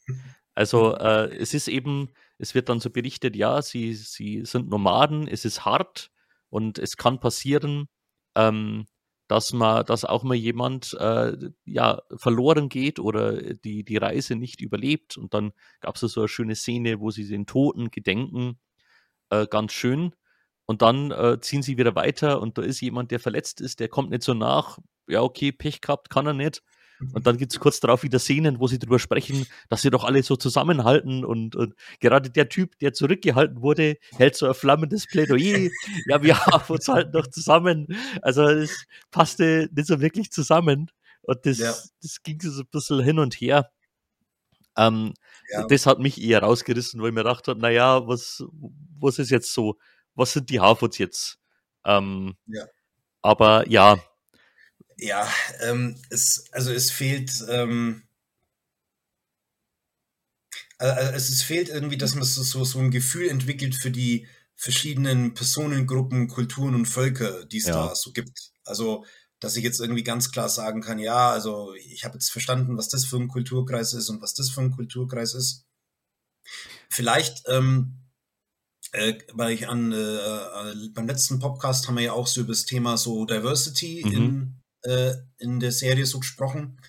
Also mhm. äh, es ist eben, es wird dann so berichtet, ja, sie, sie sind Nomaden, es ist hart und es kann passieren, ähm, dass man, dass auch mal jemand äh, ja verloren geht oder die, die Reise nicht überlebt. Und dann gab es so eine schöne Szene, wo sie den Toten gedenken. Äh, ganz schön. Und dann äh, ziehen sie wieder weiter und da ist jemand, der verletzt ist, der kommt nicht so nach. Ja, okay, Pech gehabt, kann er nicht. Und dann gibt es kurz darauf wieder Szenen, wo sie darüber sprechen, dass sie doch alle so zusammenhalten. Und, und gerade der Typ, der zurückgehalten wurde, hält so ein flammendes Plädoyer. ja, wir haben uns halt noch zusammen. Also es passte nicht so wirklich zusammen. Und das, ja. das ging so ein bisschen hin und her. Ähm, ja. Das hat mich eher rausgerissen, weil ich mir gedacht habe, naja, was, was ist jetzt so was sind die Harfords jetzt? Ähm, ja. Aber ja. Ja, ähm, es, also es fehlt, ähm, also es fehlt irgendwie, dass man so, so ein Gefühl entwickelt für die verschiedenen Personengruppen, Kulturen und Völker, die es ja. da so gibt. Also, dass ich jetzt irgendwie ganz klar sagen kann, ja, also ich habe jetzt verstanden, was das für ein Kulturkreis ist und was das für ein Kulturkreis ist. Vielleicht ähm, äh, weil ich an, äh, beim letzten Podcast haben wir ja auch so über das Thema so Diversity mhm. in, äh, in der Serie so gesprochen.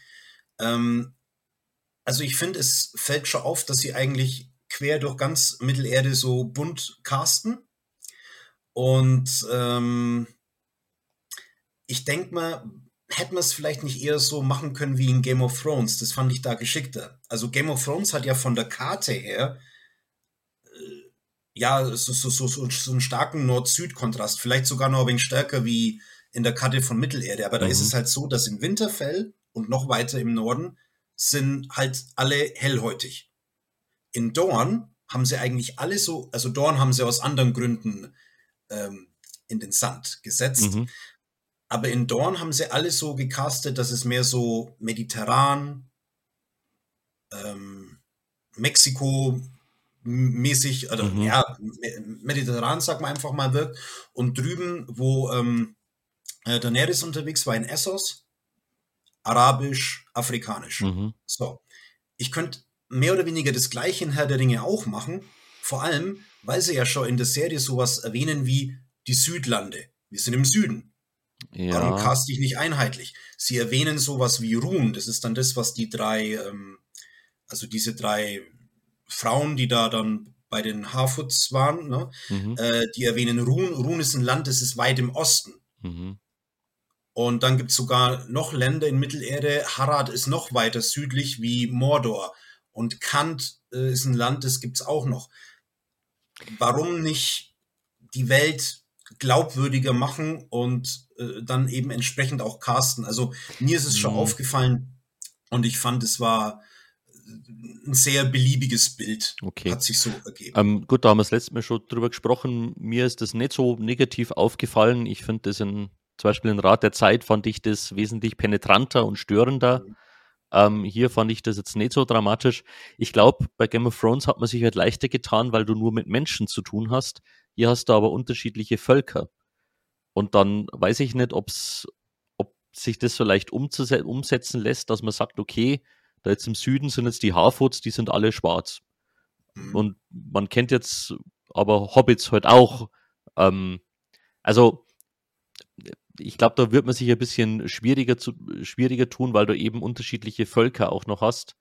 Ähm, also ich finde, es fällt schon auf, dass sie eigentlich quer durch ganz Mittelerde so bunt casten. Und ähm, ich denke mal, hätten wir es vielleicht nicht eher so machen können wie in Game of Thrones. Das fand ich da geschickter. Also Game of Thrones hat ja von der Karte her ja, so, so, so, so einen starken Nord-Süd-Kontrast, vielleicht sogar noch ein wenig stärker wie in der Karte von Mittelerde. Aber da ist mhm. es halt so, dass in Winterfell und noch weiter im Norden sind halt alle hellhäutig. In Dorn haben sie eigentlich alle so, also Dorn haben sie aus anderen Gründen ähm, in den Sand gesetzt. Mhm. Aber in Dorn haben sie alle so gecastet, dass es mehr so mediterran, ähm, Mexiko, mäßig, oder mhm. ja, mediterran, sag mal einfach mal, wirkt. Und drüben, wo ähm, äh, Daenerys unterwegs war, in Essos, arabisch, afrikanisch. Mhm. So. Ich könnte mehr oder weniger das gleiche in Herr der Ringe auch machen, vor allem, weil sie ja schon in der Serie sowas erwähnen wie die Südlande. Wir sind im Süden. Ja. Warum cast ich nicht einheitlich? Sie erwähnen sowas wie Ruhen, das ist dann das, was die drei, ähm, also diese drei Frauen, die da dann bei den Harfoots waren, ne? mhm. äh, die erwähnen Run. Run ist ein Land, das ist weit im Osten. Mhm. Und dann gibt es sogar noch Länder in Mittelerde. Harad ist noch weiter südlich wie Mordor. Und Kant äh, ist ein Land, das gibt es auch noch. Warum nicht die Welt glaubwürdiger machen und äh, dann eben entsprechend auch casten? Also mir ist es schon mhm. aufgefallen und ich fand, es war ein sehr beliebiges Bild. Okay. Hat sich so ergeben. Ähm, gut, da haben wir das letzte Mal schon drüber gesprochen. Mir ist das nicht so negativ aufgefallen. Ich finde das in, zum Beispiel in Rat der Zeit fand ich das wesentlich penetranter und störender. Mhm. Ähm, hier fand ich das jetzt nicht so dramatisch. Ich glaube, bei Game of Thrones hat man sich halt leichter getan, weil du nur mit Menschen zu tun hast. Hier hast du aber unterschiedliche Völker. Und dann weiß ich nicht, ob's, ob sich das so leicht umsetzen lässt, dass man sagt, okay, da jetzt im Süden sind jetzt die Harfoots, die sind alle schwarz. Mhm. Und man kennt jetzt aber Hobbits halt auch. Ähm, also, ich glaube, da wird man sich ein bisschen schwieriger, zu, schwieriger tun, weil du eben unterschiedliche Völker auch noch hast.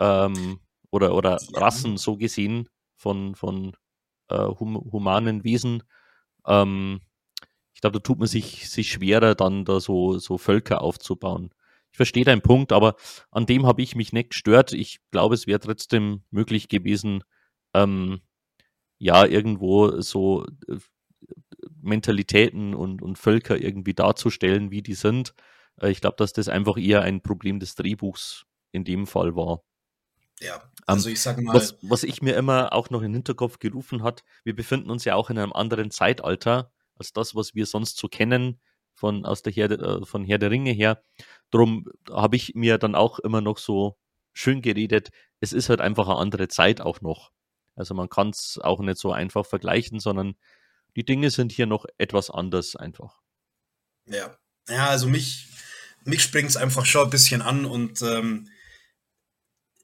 Ähm, oder oder ja. Rassen so gesehen von, von äh, hum, humanen Wesen. Ähm, ich glaube, da tut man sich, sich schwerer, dann da so, so Völker aufzubauen. Ich verstehe deinen Punkt, aber an dem habe ich mich nicht gestört. Ich glaube, es wäre trotzdem möglich gewesen, ähm, ja, irgendwo so äh, Mentalitäten und, und Völker irgendwie darzustellen, wie die sind. Äh, ich glaube, dass das einfach eher ein Problem des Drehbuchs in dem Fall war. Ja, ähm, also ich sage mal. Was, was ich mir immer auch noch in den Hinterkopf gerufen hat, wir befinden uns ja auch in einem anderen Zeitalter als das, was wir sonst so kennen von aus der Herr, äh, von Herr der Ringe her. Drum habe ich mir dann auch immer noch so schön geredet. Es ist halt einfach eine andere Zeit auch noch. Also man kann es auch nicht so einfach vergleichen, sondern die Dinge sind hier noch etwas anders einfach. Ja, ja, also mich, mich springt es einfach schon ein bisschen an und ähm,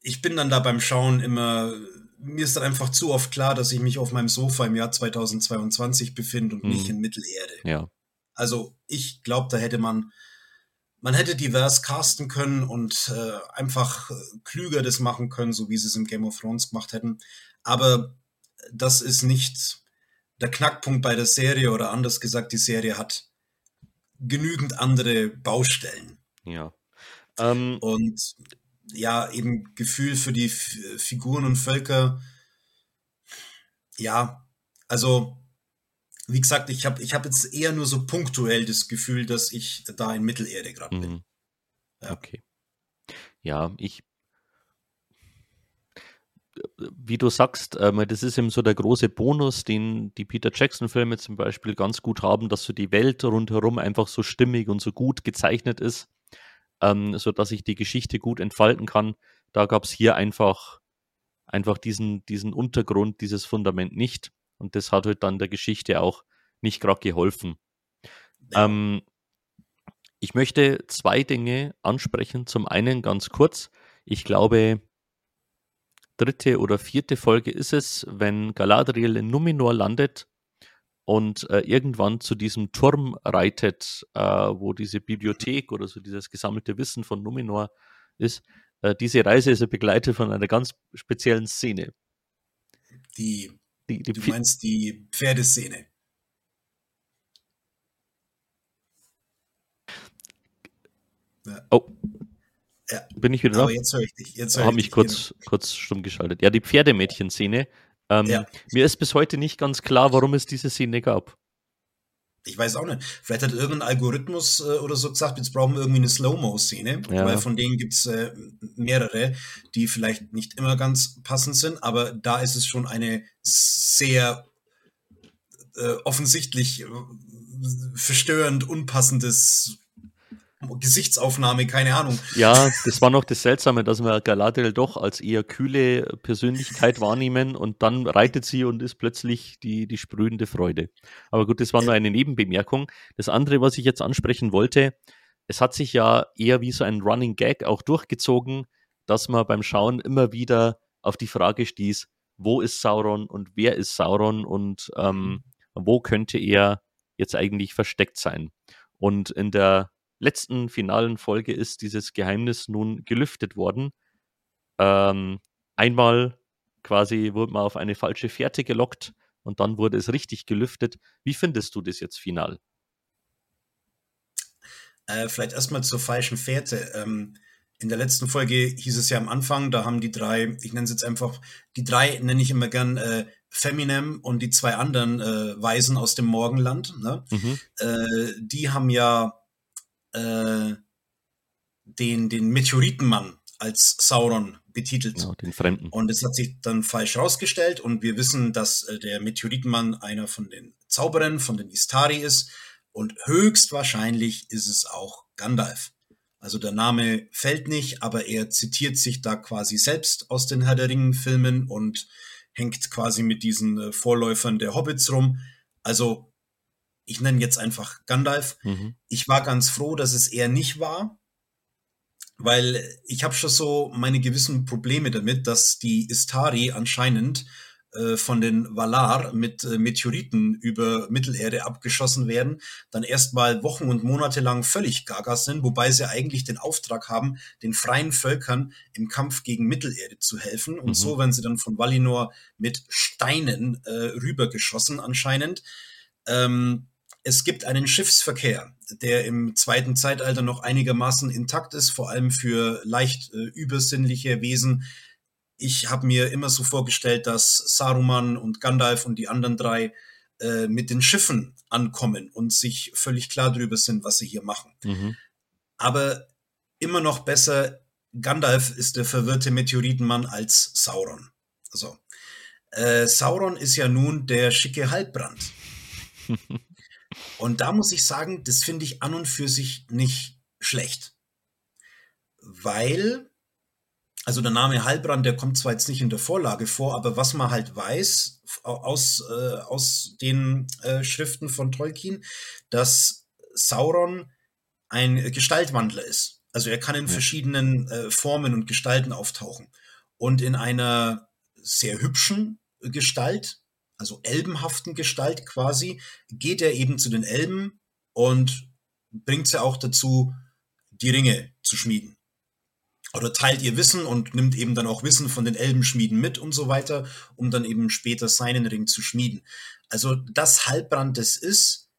ich bin dann da beim Schauen immer, mir ist dann einfach zu oft klar, dass ich mich auf meinem Sofa im Jahr 2022 befinde und hm. nicht in Mittelerde. Ja. Also ich glaube, da hätte man, man hätte divers casten können und äh, einfach klüger das machen können, so wie sie es im Game of Thrones gemacht hätten. Aber das ist nicht der Knackpunkt bei der Serie oder anders gesagt, die Serie hat genügend andere Baustellen. Ja. Ähm, und ja, eben Gefühl für die F Figuren und Völker. Ja, also wie gesagt, ich habe ich hab jetzt eher nur so punktuell das Gefühl, dass ich da in Mittelerde gerade bin. Mhm. Ja. Okay. Ja, ich wie du sagst, ähm, das ist eben so der große Bonus, den die Peter Jackson-Filme zum Beispiel ganz gut haben, dass so die Welt rundherum einfach so stimmig und so gut gezeichnet ist, ähm, sodass ich die Geschichte gut entfalten kann. Da gab es hier einfach, einfach diesen, diesen Untergrund, dieses Fundament nicht. Und das hat halt dann der Geschichte auch nicht gerade geholfen. Ähm, ich möchte zwei Dinge ansprechen. Zum einen ganz kurz. Ich glaube, dritte oder vierte Folge ist es, wenn Galadriel in Numenor landet und äh, irgendwann zu diesem Turm reitet, äh, wo diese Bibliothek oder so dieses gesammelte Wissen von Numenor ist. Äh, diese Reise ist ja begleitet von einer ganz speziellen Szene. Die, die, die du meinst die Pferdeszene. Oh, ja. Bin ich wieder da? Aber jetzt höre ich dich. Jetzt höre Habe mich kurz, kurz stumm geschaltet. Ja, die Pferdemädchen-Szene. Ähm, ja. Mir ist bis heute nicht ganz klar, warum es diese Szene gab. Ich weiß auch nicht. Vielleicht hat irgendein Algorithmus äh, oder so gesagt, jetzt brauchen wir irgendwie eine Slow-Mo-Szene, ja. weil von denen gibt es äh, mehrere, die vielleicht nicht immer ganz passend sind, aber da ist es schon eine sehr äh, offensichtlich äh, verstörend unpassendes Gesichtsaufnahme, keine Ahnung. Ja, das war noch das Seltsame, dass wir Galadriel doch als eher kühle Persönlichkeit wahrnehmen und dann reitet sie und ist plötzlich die, die sprühende Freude. Aber gut, das war nur eine Nebenbemerkung. Das andere, was ich jetzt ansprechen wollte, es hat sich ja eher wie so ein Running Gag auch durchgezogen, dass man beim Schauen immer wieder auf die Frage stieß, wo ist Sauron und wer ist Sauron und ähm, wo könnte er jetzt eigentlich versteckt sein? Und in der letzten finalen Folge ist dieses Geheimnis nun gelüftet worden. Ähm, einmal quasi wurde man auf eine falsche Fährte gelockt und dann wurde es richtig gelüftet. Wie findest du das jetzt final? Äh, vielleicht erstmal zur falschen Fährte. Ähm, in der letzten Folge hieß es ja am Anfang, da haben die drei, ich nenne es jetzt einfach, die drei nenne ich immer gern äh, Feminem und die zwei anderen äh, Weisen aus dem Morgenland. Ne? Mhm. Äh, die haben ja äh, den, den Meteoritenmann als Sauron betitelt. Genau, den Fremden. Und es hat sich dann falsch herausgestellt und wir wissen, dass äh, der Meteoritenmann einer von den Zauberern, von den Istari ist und höchstwahrscheinlich ist es auch Gandalf. Also der Name fällt nicht, aber er zitiert sich da quasi selbst aus den Herr der Ringen-Filmen und hängt quasi mit diesen äh, Vorläufern der Hobbits rum. Also ich nenne jetzt einfach Gandalf. Mhm. Ich war ganz froh, dass es er nicht war, weil ich habe schon so meine gewissen Probleme damit, dass die Istari anscheinend äh, von den Valar mit äh, Meteoriten über Mittelerde abgeschossen werden, dann erstmal Wochen und Monate lang völlig gaga sind, wobei sie eigentlich den Auftrag haben, den freien Völkern im Kampf gegen Mittelerde zu helfen. Und mhm. so werden sie dann von Valinor mit Steinen äh, rübergeschossen anscheinend. Ähm, es gibt einen Schiffsverkehr, der im zweiten Zeitalter noch einigermaßen intakt ist, vor allem für leicht äh, übersinnliche Wesen. Ich habe mir immer so vorgestellt, dass Saruman und Gandalf und die anderen drei äh, mit den Schiffen ankommen und sich völlig klar darüber sind, was sie hier machen. Mhm. Aber immer noch besser, Gandalf ist der verwirrte Meteoritenmann als Sauron. Also, äh, Sauron ist ja nun der schicke Halbbrand. Und da muss ich sagen, das finde ich an und für sich nicht schlecht. Weil, also der Name Heilbrand, der kommt zwar jetzt nicht in der Vorlage vor, aber was man halt weiß aus, äh, aus den äh, Schriften von Tolkien, dass Sauron ein Gestaltwandler ist. Also er kann in ja. verschiedenen äh, Formen und Gestalten auftauchen. Und in einer sehr hübschen Gestalt, also elbenhaften Gestalt quasi, geht er eben zu den Elben und bringt sie auch dazu, die Ringe zu schmieden. Oder teilt ihr Wissen und nimmt eben dann auch Wissen von den Elbenschmieden mit und so weiter, um dann eben später seinen Ring zu schmieden. Also das Halbbrand das ist,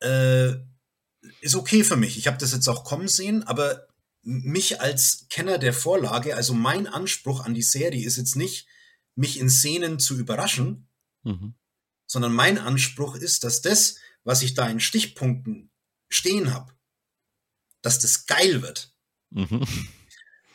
äh, ist okay für mich. Ich habe das jetzt auch kommen sehen, aber mich als Kenner der Vorlage, also mein Anspruch an die Serie ist jetzt nicht, mich in Szenen zu überraschen, mhm. sondern mein Anspruch ist, dass das, was ich da in Stichpunkten stehen habe, dass das geil wird. Mhm.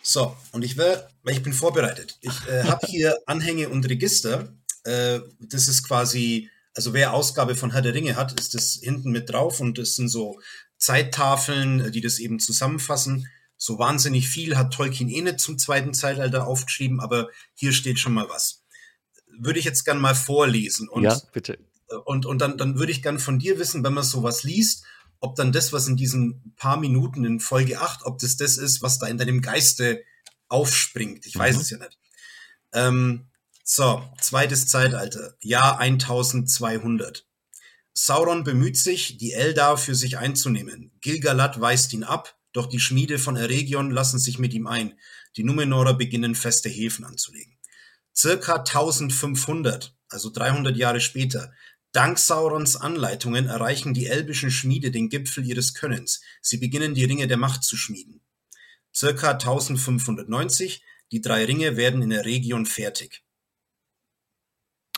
So, und ich will, weil ich bin vorbereitet. Ich äh, habe hier Anhänge und Register. Äh, das ist quasi, also wer Ausgabe von Herr der Ringe hat, ist das hinten mit drauf und das sind so Zeittafeln, die das eben zusammenfassen. So wahnsinnig viel hat Tolkien eh nicht zum zweiten Zeitalter aufgeschrieben, aber hier steht schon mal was. Würde ich jetzt gern mal vorlesen. Und, ja, bitte. Und, und dann, dann würde ich gern von dir wissen, wenn man sowas liest, ob dann das, was in diesen paar Minuten in Folge 8, ob das das ist, was da in deinem Geiste aufspringt. Ich weiß mhm. es ja nicht. Ähm, so, zweites Zeitalter, Jahr 1200. Sauron bemüht sich, die Eldar für sich einzunehmen. Gilgalad weist ihn ab, doch die Schmiede von Eregion lassen sich mit ihm ein. Die Numenorer beginnen feste Häfen anzulegen. Circa 1500, also 300 Jahre später, dank Saurons Anleitungen erreichen die elbischen Schmiede den Gipfel ihres Könnens. Sie beginnen die Ringe der Macht zu schmieden. Circa 1590, die drei Ringe werden in der Region fertig.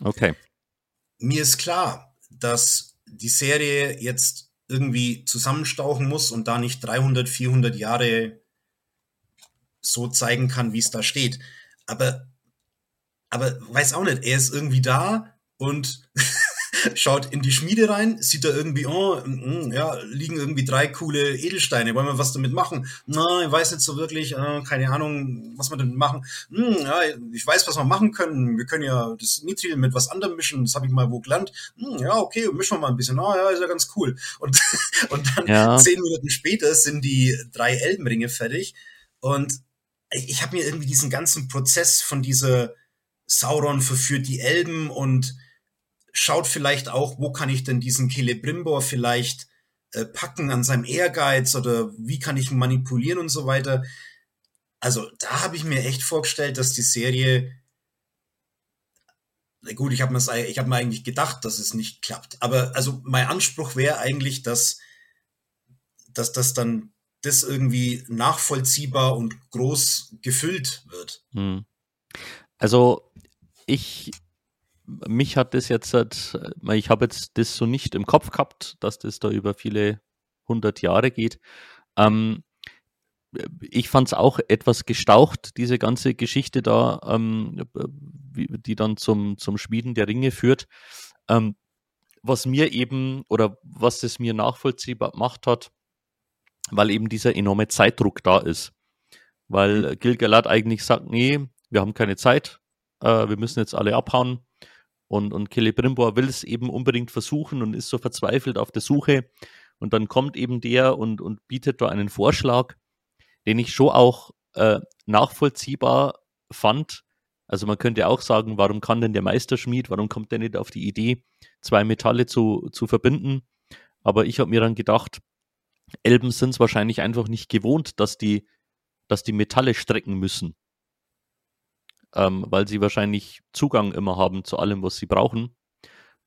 Okay. Mir ist klar, dass die Serie jetzt irgendwie zusammenstauchen muss und da nicht 300, 400 Jahre so zeigen kann, wie es da steht. Aber, aber weiß auch nicht, er ist irgendwie da und schaut in die Schmiede rein, sieht da irgendwie, oh, mm, ja, liegen irgendwie drei coole Edelsteine, wollen wir was damit machen? Na, ich weiß nicht so wirklich, äh, keine Ahnung, was wir damit machen. Hm, ja, ich weiß, was wir machen können. Wir können ja das Mithril mit was anderem mischen, das habe ich mal wo gelernt. Hm, ja, okay, mischen wir mal ein bisschen. Ah, ja, ist ja ganz cool. Und, und dann ja. zehn Minuten später sind die drei Elbenringe fertig und ich habe mir irgendwie diesen ganzen Prozess von dieser Sauron verführt die Elben und schaut vielleicht auch, wo kann ich denn diesen Celebrimbor vielleicht äh, packen an seinem Ehrgeiz oder wie kann ich ihn manipulieren und so weiter. Also da habe ich mir echt vorgestellt, dass die Serie na gut, ich habe mir, hab mir eigentlich gedacht, dass es nicht klappt. Aber also mein Anspruch wäre eigentlich, dass, dass das dann das irgendwie nachvollziehbar und groß gefüllt wird. Hm. Also ich mich hat das jetzt, ich habe jetzt das so nicht im Kopf gehabt, dass das da über viele hundert Jahre geht. Ähm, ich fand es auch etwas gestaucht, diese ganze Geschichte da, ähm, die dann zum, zum Schmieden der Ringe führt. Ähm, was mir eben oder was es mir nachvollziehbar gemacht hat, weil eben dieser enorme Zeitdruck da ist. Weil. Gilgalad eigentlich sagt, nee, wir haben keine Zeit, äh, wir müssen jetzt alle abhauen. Und, und Celebrimbor will es eben unbedingt versuchen und ist so verzweifelt auf der Suche. Und dann kommt eben der und, und bietet da einen Vorschlag, den ich schon auch äh, nachvollziehbar fand. Also man könnte auch sagen, warum kann denn der Meisterschmied, warum kommt der nicht auf die Idee, zwei Metalle zu, zu verbinden? Aber ich habe mir dann gedacht, Elben sind es wahrscheinlich einfach nicht gewohnt, dass die, dass die Metalle strecken müssen ähm, weil sie wahrscheinlich Zugang immer haben zu allem, was sie brauchen.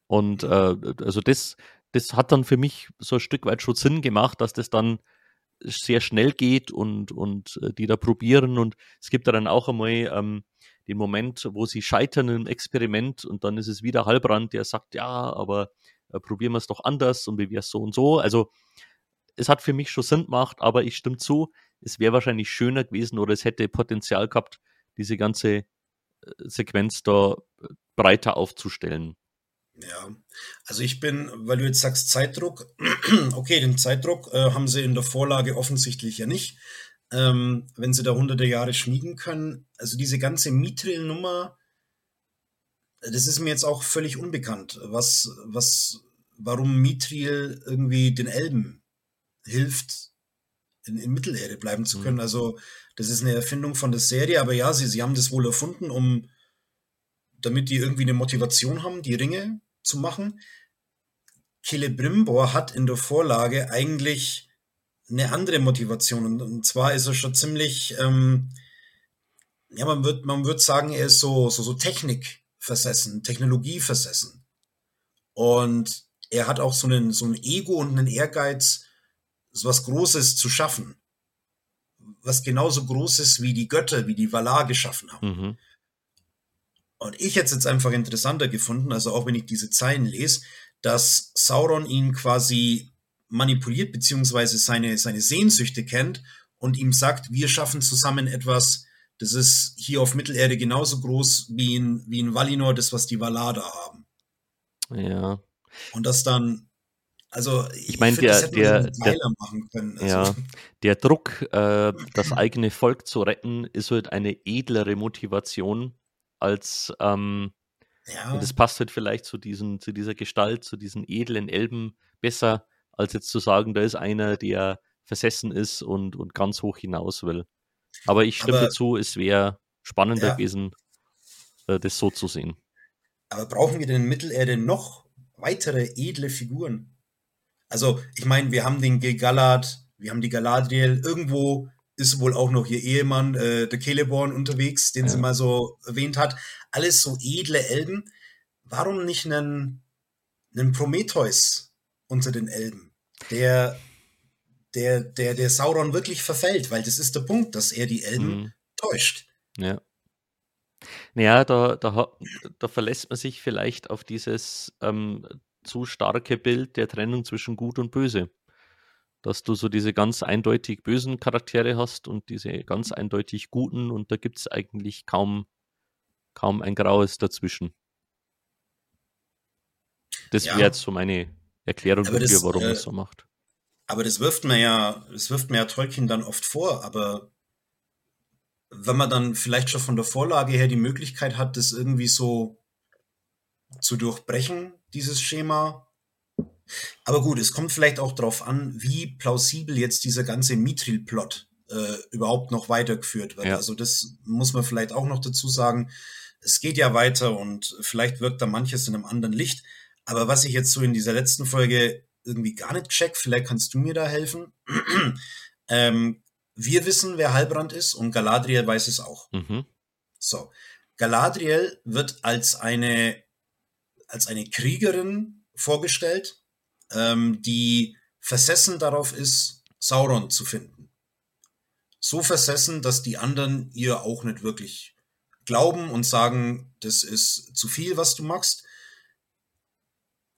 Und äh, also das, das hat dann für mich so ein Stück weit schon Sinn gemacht, dass das dann sehr schnell geht und, und äh, die da probieren. Und es gibt da dann auch einmal ähm, den Moment, wo sie scheitern im Experiment und dann ist es wieder Halbrand, der sagt, ja, aber äh, probieren wir es doch anders und wie wäre es so und so. Also es hat für mich schon Sinn gemacht, aber ich stimme zu, es wäre wahrscheinlich schöner gewesen oder es hätte Potenzial gehabt, diese ganze äh, Sequenz da äh, breiter aufzustellen. Ja, also ich bin, weil du jetzt sagst Zeitdruck, okay, den Zeitdruck äh, haben sie in der Vorlage offensichtlich ja nicht, ähm, wenn sie da hunderte Jahre schmieden können. Also diese ganze Mithril-Nummer, das ist mir jetzt auch völlig unbekannt, was, was, warum Mithril irgendwie den Elben hilft, in, in Mittelerde bleiben zu können. Mhm. Also das ist eine Erfindung von der Serie, aber ja, sie, sie haben das wohl erfunden, um damit die irgendwie eine Motivation haben, die Ringe zu machen. Celebrimbor hat in der Vorlage eigentlich eine andere Motivation. Und, und zwar ist er schon ziemlich, ähm, ja, man wird, man wird sagen, er ist so, so, so Technik versessen, Technologie versessen. Und er hat auch so einen, so ein Ego und einen Ehrgeiz, was Großes zu schaffen. Was genauso groß ist, wie die Götter, wie die Valar geschaffen haben. Mhm. Und ich hätte es jetzt einfach interessanter gefunden, also auch wenn ich diese Zeilen lese, dass Sauron ihn quasi manipuliert, beziehungsweise seine, seine Sehnsüchte kennt und ihm sagt, wir schaffen zusammen etwas, das ist hier auf Mittelerde genauso groß wie in, wie in Valinor, das, was die Valar da haben. Ja. Und das dann, also ich, ich meine, der, der, der, also. ja, der Druck, äh, das eigene Volk zu retten, ist halt eine edlere Motivation als ähm, ja. das passt halt vielleicht zu, diesen, zu dieser Gestalt, zu diesen edlen Elben besser, als jetzt zu sagen, da ist einer, der versessen ist und, und ganz hoch hinaus will. Aber ich stimme dazu, es wäre spannender ja. gewesen, äh, das so zu sehen. Aber brauchen wir denn in Mittelerde noch weitere edle Figuren? Also, ich meine, wir haben den Gegalad, wir haben die Galadriel, irgendwo ist wohl auch noch ihr Ehemann, äh, der Celeborn, unterwegs, den ja. sie mal so erwähnt hat. Alles so edle Elben. Warum nicht einen, einen Prometheus unter den Elben, der, der, der, der Sauron wirklich verfällt? Weil das ist der Punkt, dass er die Elben mhm. täuscht. Ja. Naja, da, da, da verlässt man sich vielleicht auf dieses ähm, zu starke Bild der Trennung zwischen Gut und Böse dass du so diese ganz eindeutig bösen Charaktere hast und diese ganz eindeutig guten und da gibt es eigentlich kaum, kaum ein Graues dazwischen. Das ja. wäre jetzt so meine Erklärung dafür, warum äh, es so macht. Aber das wirft mir ja, das wirft mir ja Tolkien dann oft vor, aber wenn man dann vielleicht schon von der Vorlage her die Möglichkeit hat, das irgendwie so zu durchbrechen, dieses Schema, aber gut, es kommt vielleicht auch darauf an, wie plausibel jetzt dieser ganze Mithril-Plot äh, überhaupt noch weitergeführt wird. Ja. Also das muss man vielleicht auch noch dazu sagen. Es geht ja weiter und vielleicht wirkt da manches in einem anderen Licht. Aber was ich jetzt so in dieser letzten Folge irgendwie gar nicht check, vielleicht kannst du mir da helfen. ähm, wir wissen, wer Halbrand ist und Galadriel weiß es auch. Mhm. So. Galadriel wird als eine, als eine Kriegerin vorgestellt, ähm, die versessen darauf ist, Sauron zu finden. So versessen, dass die anderen ihr auch nicht wirklich glauben und sagen, das ist zu viel, was du machst.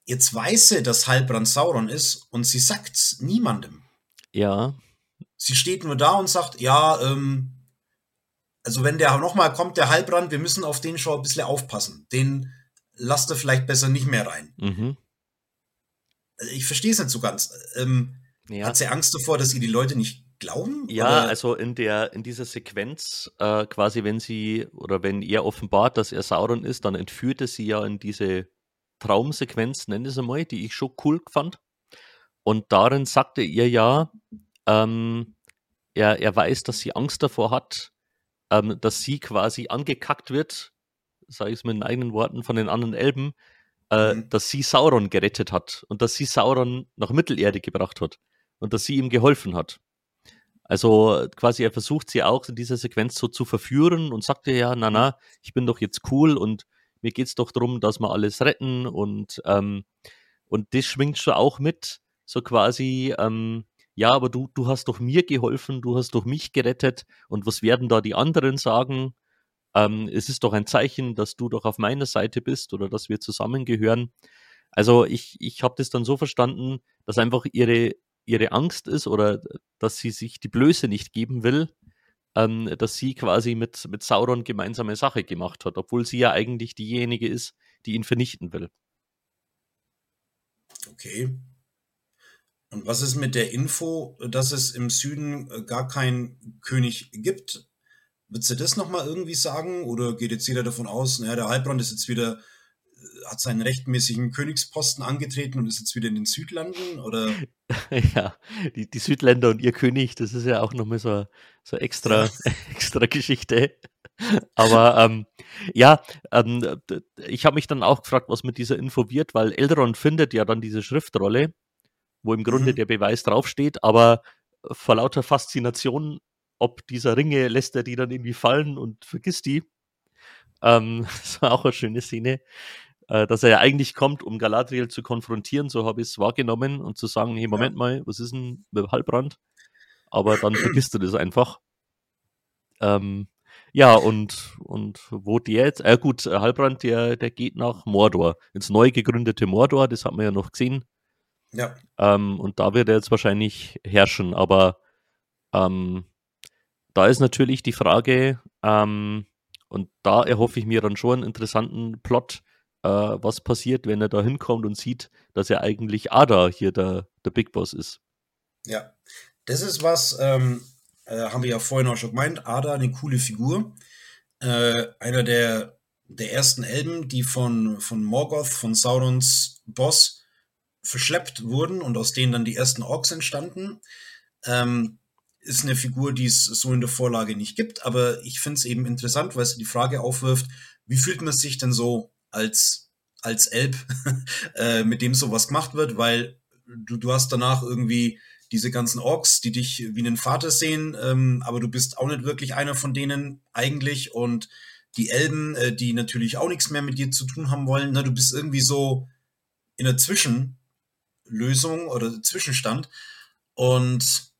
Jetzt weiß sie, dass Halbrand Sauron ist und sie sagt's niemandem. Ja. Sie steht nur da und sagt, ja, ähm, also wenn der nochmal kommt, der Halbrand, wir müssen auf den schon ein bisschen aufpassen. Den lasst ihr vielleicht besser nicht mehr rein. Mhm ich verstehe es nicht so ganz. Ähm, ja. Hat sie Angst davor, dass ihr die Leute nicht glauben? Ja, oder? also in der in dieser Sequenz äh, quasi, wenn sie oder wenn er offenbart, dass er Sauron ist, dann entführt er sie ja in diese Traumsequenz, nenne es einmal, die ich schon cool fand. Und darin sagte ihr ja, ähm, er, er weiß, dass sie Angst davor hat, ähm, dass sie quasi angekackt wird, sage ich es mit den eigenen Worten, von den anderen Elben, äh, mhm. dass sie Sauron gerettet hat und dass sie Sauron nach Mittelerde gebracht hat und dass sie ihm geholfen hat. Also quasi er versucht sie auch in dieser Sequenz so zu verführen und sagt ihr ja, na na, ich bin doch jetzt cool und mir geht's doch darum, dass wir alles retten und ähm, und das schwingt schon auch mit, so quasi, ähm, ja, aber du, du hast doch mir geholfen, du hast doch mich gerettet und was werden da die anderen sagen? Ähm, es ist doch ein Zeichen, dass du doch auf meiner Seite bist oder dass wir zusammengehören. Also ich, ich habe das dann so verstanden, dass einfach ihre, ihre Angst ist oder dass sie sich die Blöße nicht geben will, ähm, dass sie quasi mit, mit Sauron gemeinsame Sache gemacht hat, obwohl sie ja eigentlich diejenige ist, die ihn vernichten will. Okay. Und was ist mit der Info, dass es im Süden äh, gar keinen König gibt? Würdest du das nochmal irgendwie sagen? Oder geht jetzt jeder davon aus, naja, der Heilbrand ist jetzt wieder, äh, hat seinen rechtmäßigen Königsposten angetreten und ist jetzt wieder in den Südlanden? Oder? Ja, die, die Südländer und ihr König, das ist ja auch nochmal so, so extra, extra Geschichte. Aber ähm, ja, ähm, ich habe mich dann auch gefragt, was mit dieser Info wird, weil Elrond findet ja dann diese Schriftrolle, wo im Grunde mhm. der Beweis draufsteht, aber vor lauter Faszination ob dieser Ringe lässt er die dann irgendwie fallen und vergisst die. Ähm, das war auch eine schöne Szene, äh, dass er ja eigentlich kommt, um Galadriel zu konfrontieren, so habe ich es wahrgenommen und zu sagen, hey, Moment ja. mal, was ist denn mit Halbrand? Aber dann vergisst du das einfach. Ähm, ja, und, und wo der jetzt? Äh, gut, Halbrand, der, der geht nach Mordor, ins neu gegründete Mordor, das hat man ja noch gesehen. Ja. Ähm, und da wird er jetzt wahrscheinlich herrschen, aber ähm, da ist natürlich die Frage, ähm, und da erhoffe ich mir dann schon einen interessanten Plot, äh, was passiert, wenn er da hinkommt und sieht, dass er eigentlich Ada hier der, der Big Boss ist. Ja, das ist was, ähm, äh, haben wir ja vorhin auch schon gemeint, Ada, eine coole Figur. Äh, einer der, der ersten Elben, die von, von Morgoth, von Saurons Boss, verschleppt wurden und aus denen dann die ersten Orks entstanden. Ähm, ist eine Figur, die es so in der Vorlage nicht gibt, aber ich finde es eben interessant, weil es die Frage aufwirft, wie fühlt man sich denn so als, als Elb, äh, mit dem sowas gemacht wird, weil du, du hast danach irgendwie diese ganzen Orks, die dich wie einen Vater sehen, ähm, aber du bist auch nicht wirklich einer von denen eigentlich. Und die Elben, äh, die natürlich auch nichts mehr mit dir zu tun haben wollen, na, du bist irgendwie so in der Zwischenlösung oder Zwischenstand. Und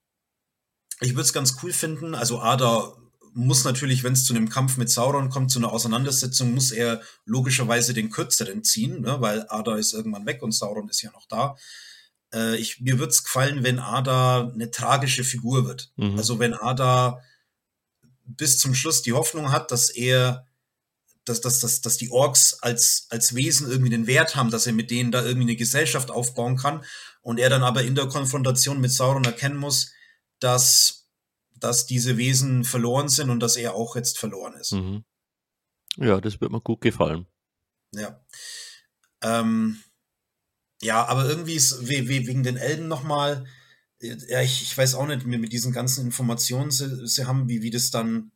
ich würde es ganz cool finden. Also Ada muss natürlich, wenn es zu einem Kampf mit Sauron kommt, zu einer Auseinandersetzung, muss er logischerweise den kürzeren ziehen, ne? weil Ada ist irgendwann weg und Sauron ist ja noch da. Äh, ich, mir würde es gefallen, wenn Ada eine tragische Figur wird. Mhm. Also wenn Ada bis zum Schluss die Hoffnung hat, dass er, dass, dass, dass, dass die Orks als, als Wesen irgendwie den Wert haben, dass er mit denen da irgendwie eine Gesellschaft aufbauen kann und er dann aber in der Konfrontation mit Sauron erkennen muss, dass, dass diese Wesen verloren sind und dass er auch jetzt verloren ist. Mhm. Ja, das wird mir gut gefallen. Ja. Ähm, ja, aber irgendwie ist we we wegen den Elben nochmal, ja, ich, ich weiß auch nicht, mit diesen ganzen Informationen sie, sie haben, wie, wie das dann,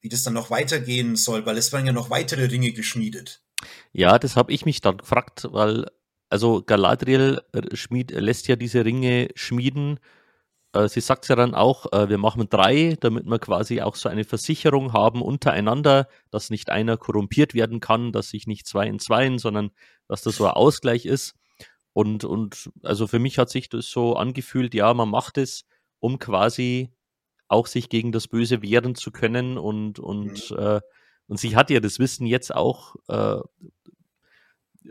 wie das dann noch weitergehen soll, weil es werden ja noch weitere Ringe geschmiedet. Ja, das habe ich mich dann gefragt, weil, also Galadriel äh, schmied, lässt ja diese Ringe schmieden sie sagt ja dann auch, äh, wir machen drei, damit wir quasi auch so eine Versicherung haben untereinander, dass nicht einer korrumpiert werden kann, dass sich nicht zwei in zwei, sondern dass das so ein Ausgleich ist. Und, und also für mich hat sich das so angefühlt, ja, man macht es, um quasi auch sich gegen das Böse wehren zu können und, und, mhm. äh, und sie hat ja das Wissen jetzt auch, äh,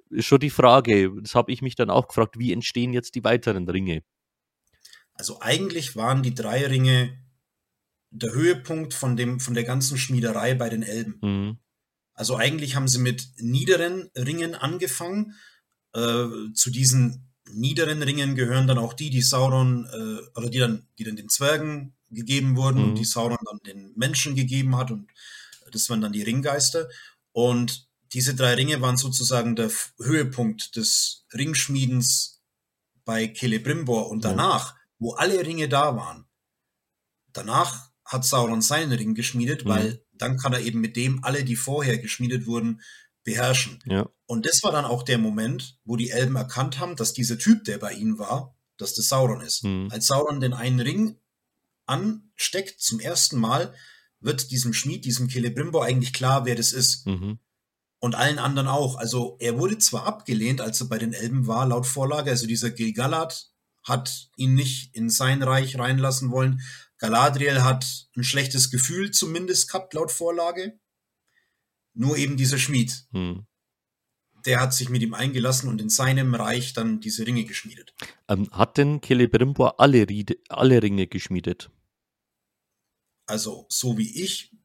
ist schon die Frage, das habe ich mich dann auch gefragt, wie entstehen jetzt die weiteren Ringe? Also eigentlich waren die drei Ringe der Höhepunkt von, dem, von der ganzen Schmiederei bei den Elben. Mhm. Also eigentlich haben sie mit niederen Ringen angefangen. Äh, zu diesen niederen Ringen gehören dann auch die, die Sauron, äh, oder die dann, die dann den Zwergen gegeben wurden mhm. und die Sauron dann den Menschen gegeben hat. Und das waren dann die Ringgeister. Und diese drei Ringe waren sozusagen der Höhepunkt des Ringschmiedens bei Celebrimbor. Und danach wo alle Ringe da waren. Danach hat Sauron seinen Ring geschmiedet, mhm. weil dann kann er eben mit dem alle, die vorher geschmiedet wurden, beherrschen. Ja. Und das war dann auch der Moment, wo die Elben erkannt haben, dass dieser Typ, der bei ihnen war, dass das Sauron ist. Mhm. Als Sauron den einen Ring ansteckt zum ersten Mal, wird diesem Schmied, diesem Celebrimbor eigentlich klar, wer das ist. Mhm. Und allen anderen auch. Also er wurde zwar abgelehnt, als er bei den Elben war, laut Vorlage, also dieser Gilgalad hat ihn nicht in sein Reich reinlassen wollen. Galadriel hat ein schlechtes Gefühl zumindest gehabt, laut Vorlage. Nur eben dieser Schmied. Hm. Der hat sich mit ihm eingelassen und in seinem Reich dann diese Ringe geschmiedet. Ähm, hat denn Celebrimbor alle, alle Ringe geschmiedet? Also, so wie ich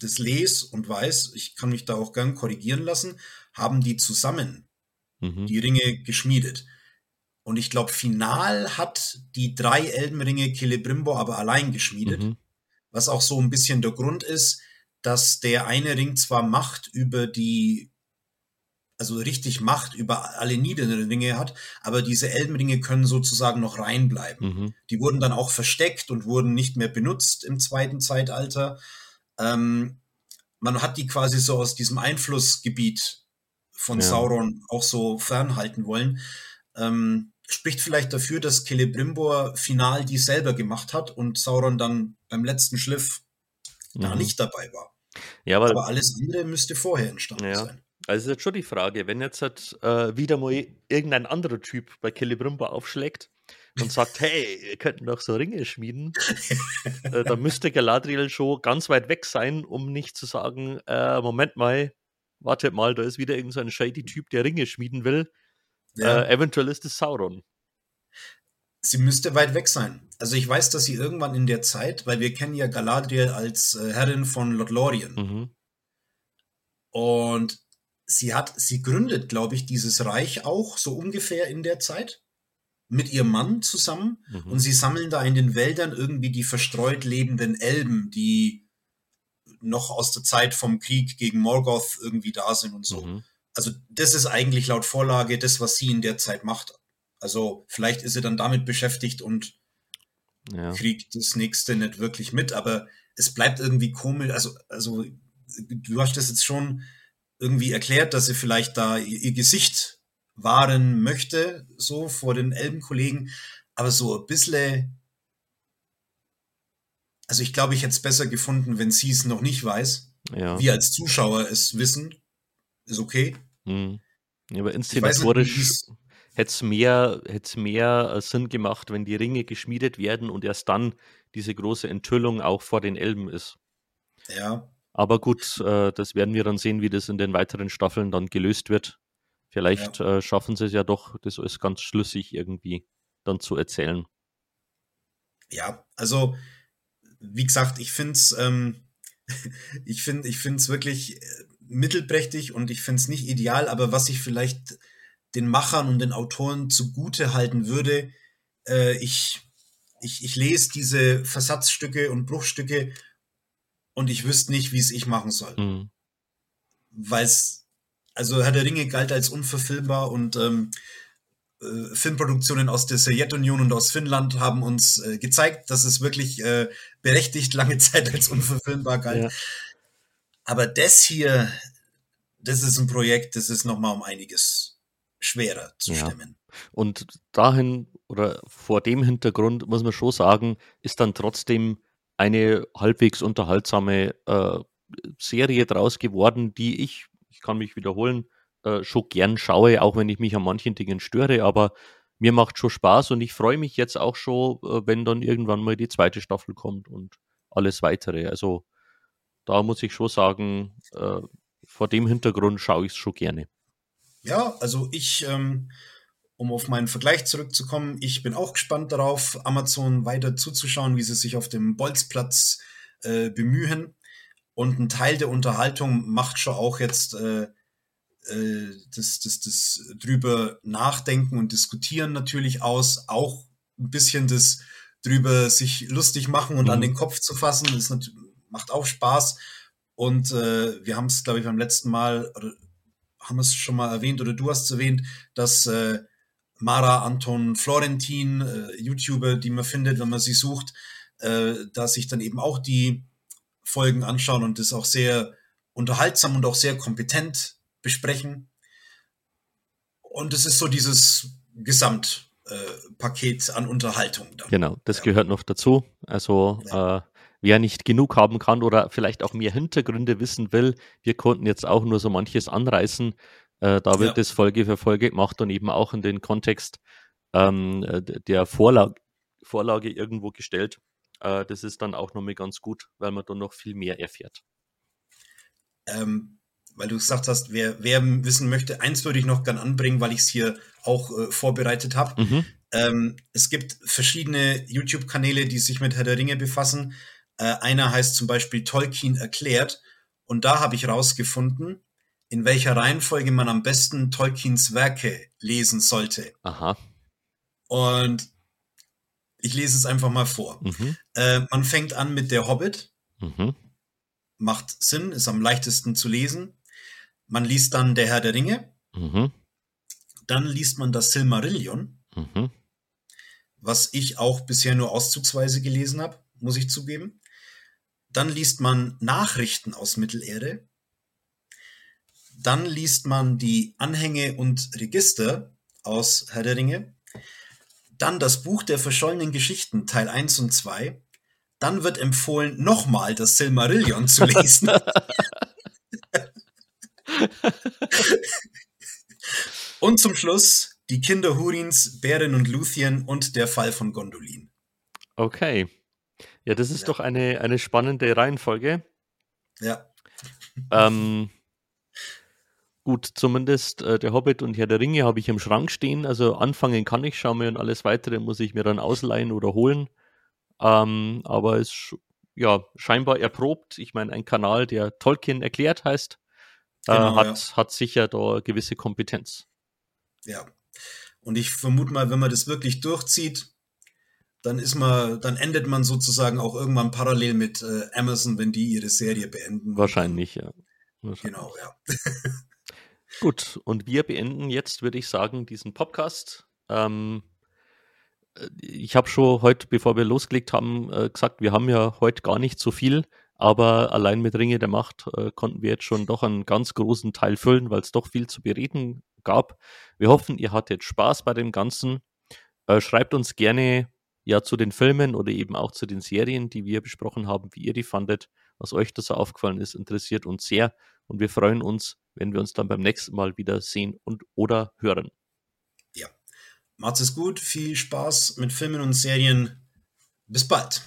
das lese und weiß, ich kann mich da auch gern korrigieren lassen, haben die zusammen mhm. die Ringe geschmiedet. Und ich glaube, final hat die drei Elbenringe Celebrimbor aber allein geschmiedet. Mhm. Was auch so ein bisschen der Grund ist, dass der eine Ring zwar Macht über die, also richtig Macht über alle niederen Ringe hat, aber diese Elbenringe können sozusagen noch reinbleiben. Mhm. Die wurden dann auch versteckt und wurden nicht mehr benutzt im zweiten Zeitalter. Ähm, man hat die quasi so aus diesem Einflussgebiet von ja. Sauron auch so fernhalten wollen. Ähm, spricht vielleicht dafür, dass Celebrimbor final die selber gemacht hat und Sauron dann beim letzten Schliff mhm. da nicht dabei war. Ja, aber, aber, alles andere müsste vorher entstanden ja. sein. Also ist jetzt schon die Frage, wenn jetzt halt, äh, wieder mal irgendein anderer Typ bei Celebrimbor aufschlägt und sagt, hey, wir könnten doch so Ringe schmieden, äh, dann müsste Galadriel schon ganz weit weg sein, um nicht zu sagen, äh, Moment mal, wartet mal, da ist wieder irgendein so shady Typ, der Ringe schmieden will. Ja. Äh, eventuell ist es Sauron. Sie müsste weit weg sein. Also ich weiß, dass sie irgendwann in der Zeit, weil wir kennen ja Galadriel als äh, Herrin von Lothlorien. Mhm. Und sie hat, sie gründet, glaube ich, dieses Reich auch so ungefähr in der Zeit mit ihrem Mann zusammen mhm. und sie sammeln da in den Wäldern irgendwie die verstreut lebenden Elben, die noch aus der Zeit vom Krieg gegen Morgoth irgendwie da sind und so. Mhm. Also das ist eigentlich laut Vorlage das, was sie in der Zeit macht. Also vielleicht ist sie dann damit beschäftigt und ja. kriegt das nächste nicht wirklich mit, aber es bleibt irgendwie komisch. Also, also du hast das jetzt schon irgendwie erklärt, dass sie vielleicht da ihr, Gesicht wahren möchte, so vor den Elbenkollegen, aber so ein bisschen also ich glaube, ich hätte es besser gefunden, wenn sie es noch nicht weiß. Ja. Wir als Zuschauer es wissen. Ist okay. Hm. Ja, aber inszenatorisch hätte es mehr, mehr äh, Sinn gemacht, wenn die Ringe geschmiedet werden und erst dann diese große Enthüllung auch vor den Elben ist. Ja. Aber gut, äh, das werden wir dann sehen, wie das in den weiteren Staffeln dann gelöst wird. Vielleicht ja. äh, schaffen sie es ja doch, das alles ganz schlüssig irgendwie dann zu erzählen. Ja, also wie gesagt, ich finde es ähm, ich finde ich wirklich äh, mittelprächtig und ich finde es nicht ideal, aber was ich vielleicht den Machern und den Autoren zugute halten würde, äh, ich, ich, ich lese diese Versatzstücke und Bruchstücke und ich wüsste nicht, wie es ich machen soll. Mhm. Weil es, also Herr der Ringe galt als unverfilmbar und ähm, äh, Filmproduktionen aus der Sowjetunion und aus Finnland haben uns äh, gezeigt, dass es wirklich äh, berechtigt lange Zeit als unverfilmbar galt. Ja. Aber das hier, das ist ein Projekt, das ist nochmal um einiges schwerer zu ja. stemmen. Und dahin oder vor dem Hintergrund muss man schon sagen, ist dann trotzdem eine halbwegs unterhaltsame äh, Serie draus geworden, die ich, ich kann mich wiederholen, äh, schon gern schaue, auch wenn ich mich an manchen Dingen störe, aber mir macht schon Spaß und ich freue mich jetzt auch schon, äh, wenn dann irgendwann mal die zweite Staffel kommt und alles weitere. Also da muss ich schon sagen, äh, vor dem Hintergrund schaue ich es schon gerne. Ja, also ich, ähm, um auf meinen Vergleich zurückzukommen, ich bin auch gespannt darauf, Amazon weiter zuzuschauen, wie sie sich auf dem Bolzplatz äh, bemühen. Und ein Teil der Unterhaltung macht schon auch jetzt äh, äh, das, das, das drüber nachdenken und diskutieren natürlich aus, auch ein bisschen das drüber sich lustig machen und mhm. an den Kopf zu fassen, das macht auch Spaß. Und äh, wir haben es, glaube ich, beim letzten Mal, haben es schon mal erwähnt, oder du hast es erwähnt, dass äh, Mara Anton Florentin, äh, YouTuber, die man findet, wenn man sie sucht, äh, da sich dann eben auch die Folgen anschauen und das auch sehr unterhaltsam und auch sehr kompetent besprechen. Und es ist so dieses Gesamtpaket äh, an Unterhaltung. Dann. Genau, das ja. gehört noch dazu. Also ja. äh, wer nicht genug haben kann oder vielleicht auch mehr Hintergründe wissen will, wir konnten jetzt auch nur so manches anreißen. Äh, da wird ja. das Folge für Folge gemacht und eben auch in den Kontext ähm, der Vorlage, Vorlage irgendwo gestellt. Äh, das ist dann auch nochmal ganz gut, weil man dann noch viel mehr erfährt. Ähm, weil du gesagt hast, wer, wer wissen möchte, eins würde ich noch gern anbringen, weil ich es hier auch äh, vorbereitet habe. Mhm. Ähm, es gibt verschiedene YouTube-Kanäle, die sich mit Herr der Ringe befassen. Äh, einer heißt zum Beispiel Tolkien erklärt. Und da habe ich rausgefunden, in welcher Reihenfolge man am besten Tolkiens Werke lesen sollte. Aha. Und ich lese es einfach mal vor. Mhm. Äh, man fängt an mit der Hobbit. Mhm. Macht Sinn, ist am leichtesten zu lesen. Man liest dann Der Herr der Ringe. Mhm. Dann liest man das Silmarillion, mhm. was ich auch bisher nur auszugsweise gelesen habe, muss ich zugeben. Dann liest man Nachrichten aus Mittelerde. Dann liest man die Anhänge und Register aus Herr der Ringe. Dann das Buch der verschollenen Geschichten, Teil 1 und 2. Dann wird empfohlen, nochmal das Silmarillion zu lesen. und zum Schluss die Kinder Hurins, Bären und Luthien und der Fall von Gondolin. Okay. Ja, das ist ja. doch eine, eine spannende Reihenfolge. Ja. Ähm, gut, zumindest äh, der Hobbit und Herr der Ringe habe ich im Schrank stehen. Also anfangen kann ich, schauen wir und alles weitere muss ich mir dann ausleihen oder holen. Ähm, aber es ist ja scheinbar erprobt. Ich meine, ein Kanal, der Tolkien erklärt heißt, äh, genau, hat, ja. hat sicher da gewisse Kompetenz. Ja. Und ich vermute mal, wenn man das wirklich durchzieht, dann ist man, dann endet man sozusagen auch irgendwann parallel mit äh, Amazon, wenn die ihre Serie beenden. Wahrscheinlich, ja. Wahrscheinlich. Genau, ja. Gut, und wir beenden jetzt, würde ich sagen, diesen Podcast. Ähm, äh, ich habe schon heute, bevor wir losgelegt haben, äh, gesagt, wir haben ja heute gar nicht so viel, aber allein mit Ringe der Macht äh, konnten wir jetzt schon doch einen ganz großen Teil füllen, weil es doch viel zu bereden gab. Wir hoffen, ihr hattet Spaß bei dem Ganzen. Äh, schreibt uns gerne ja zu den Filmen oder eben auch zu den Serien, die wir besprochen haben, wie ihr die fandet, was euch da so aufgefallen ist, interessiert uns sehr und wir freuen uns, wenn wir uns dann beim nächsten Mal wieder sehen und oder hören. Ja. Macht's es gut, viel Spaß mit Filmen und Serien. Bis bald.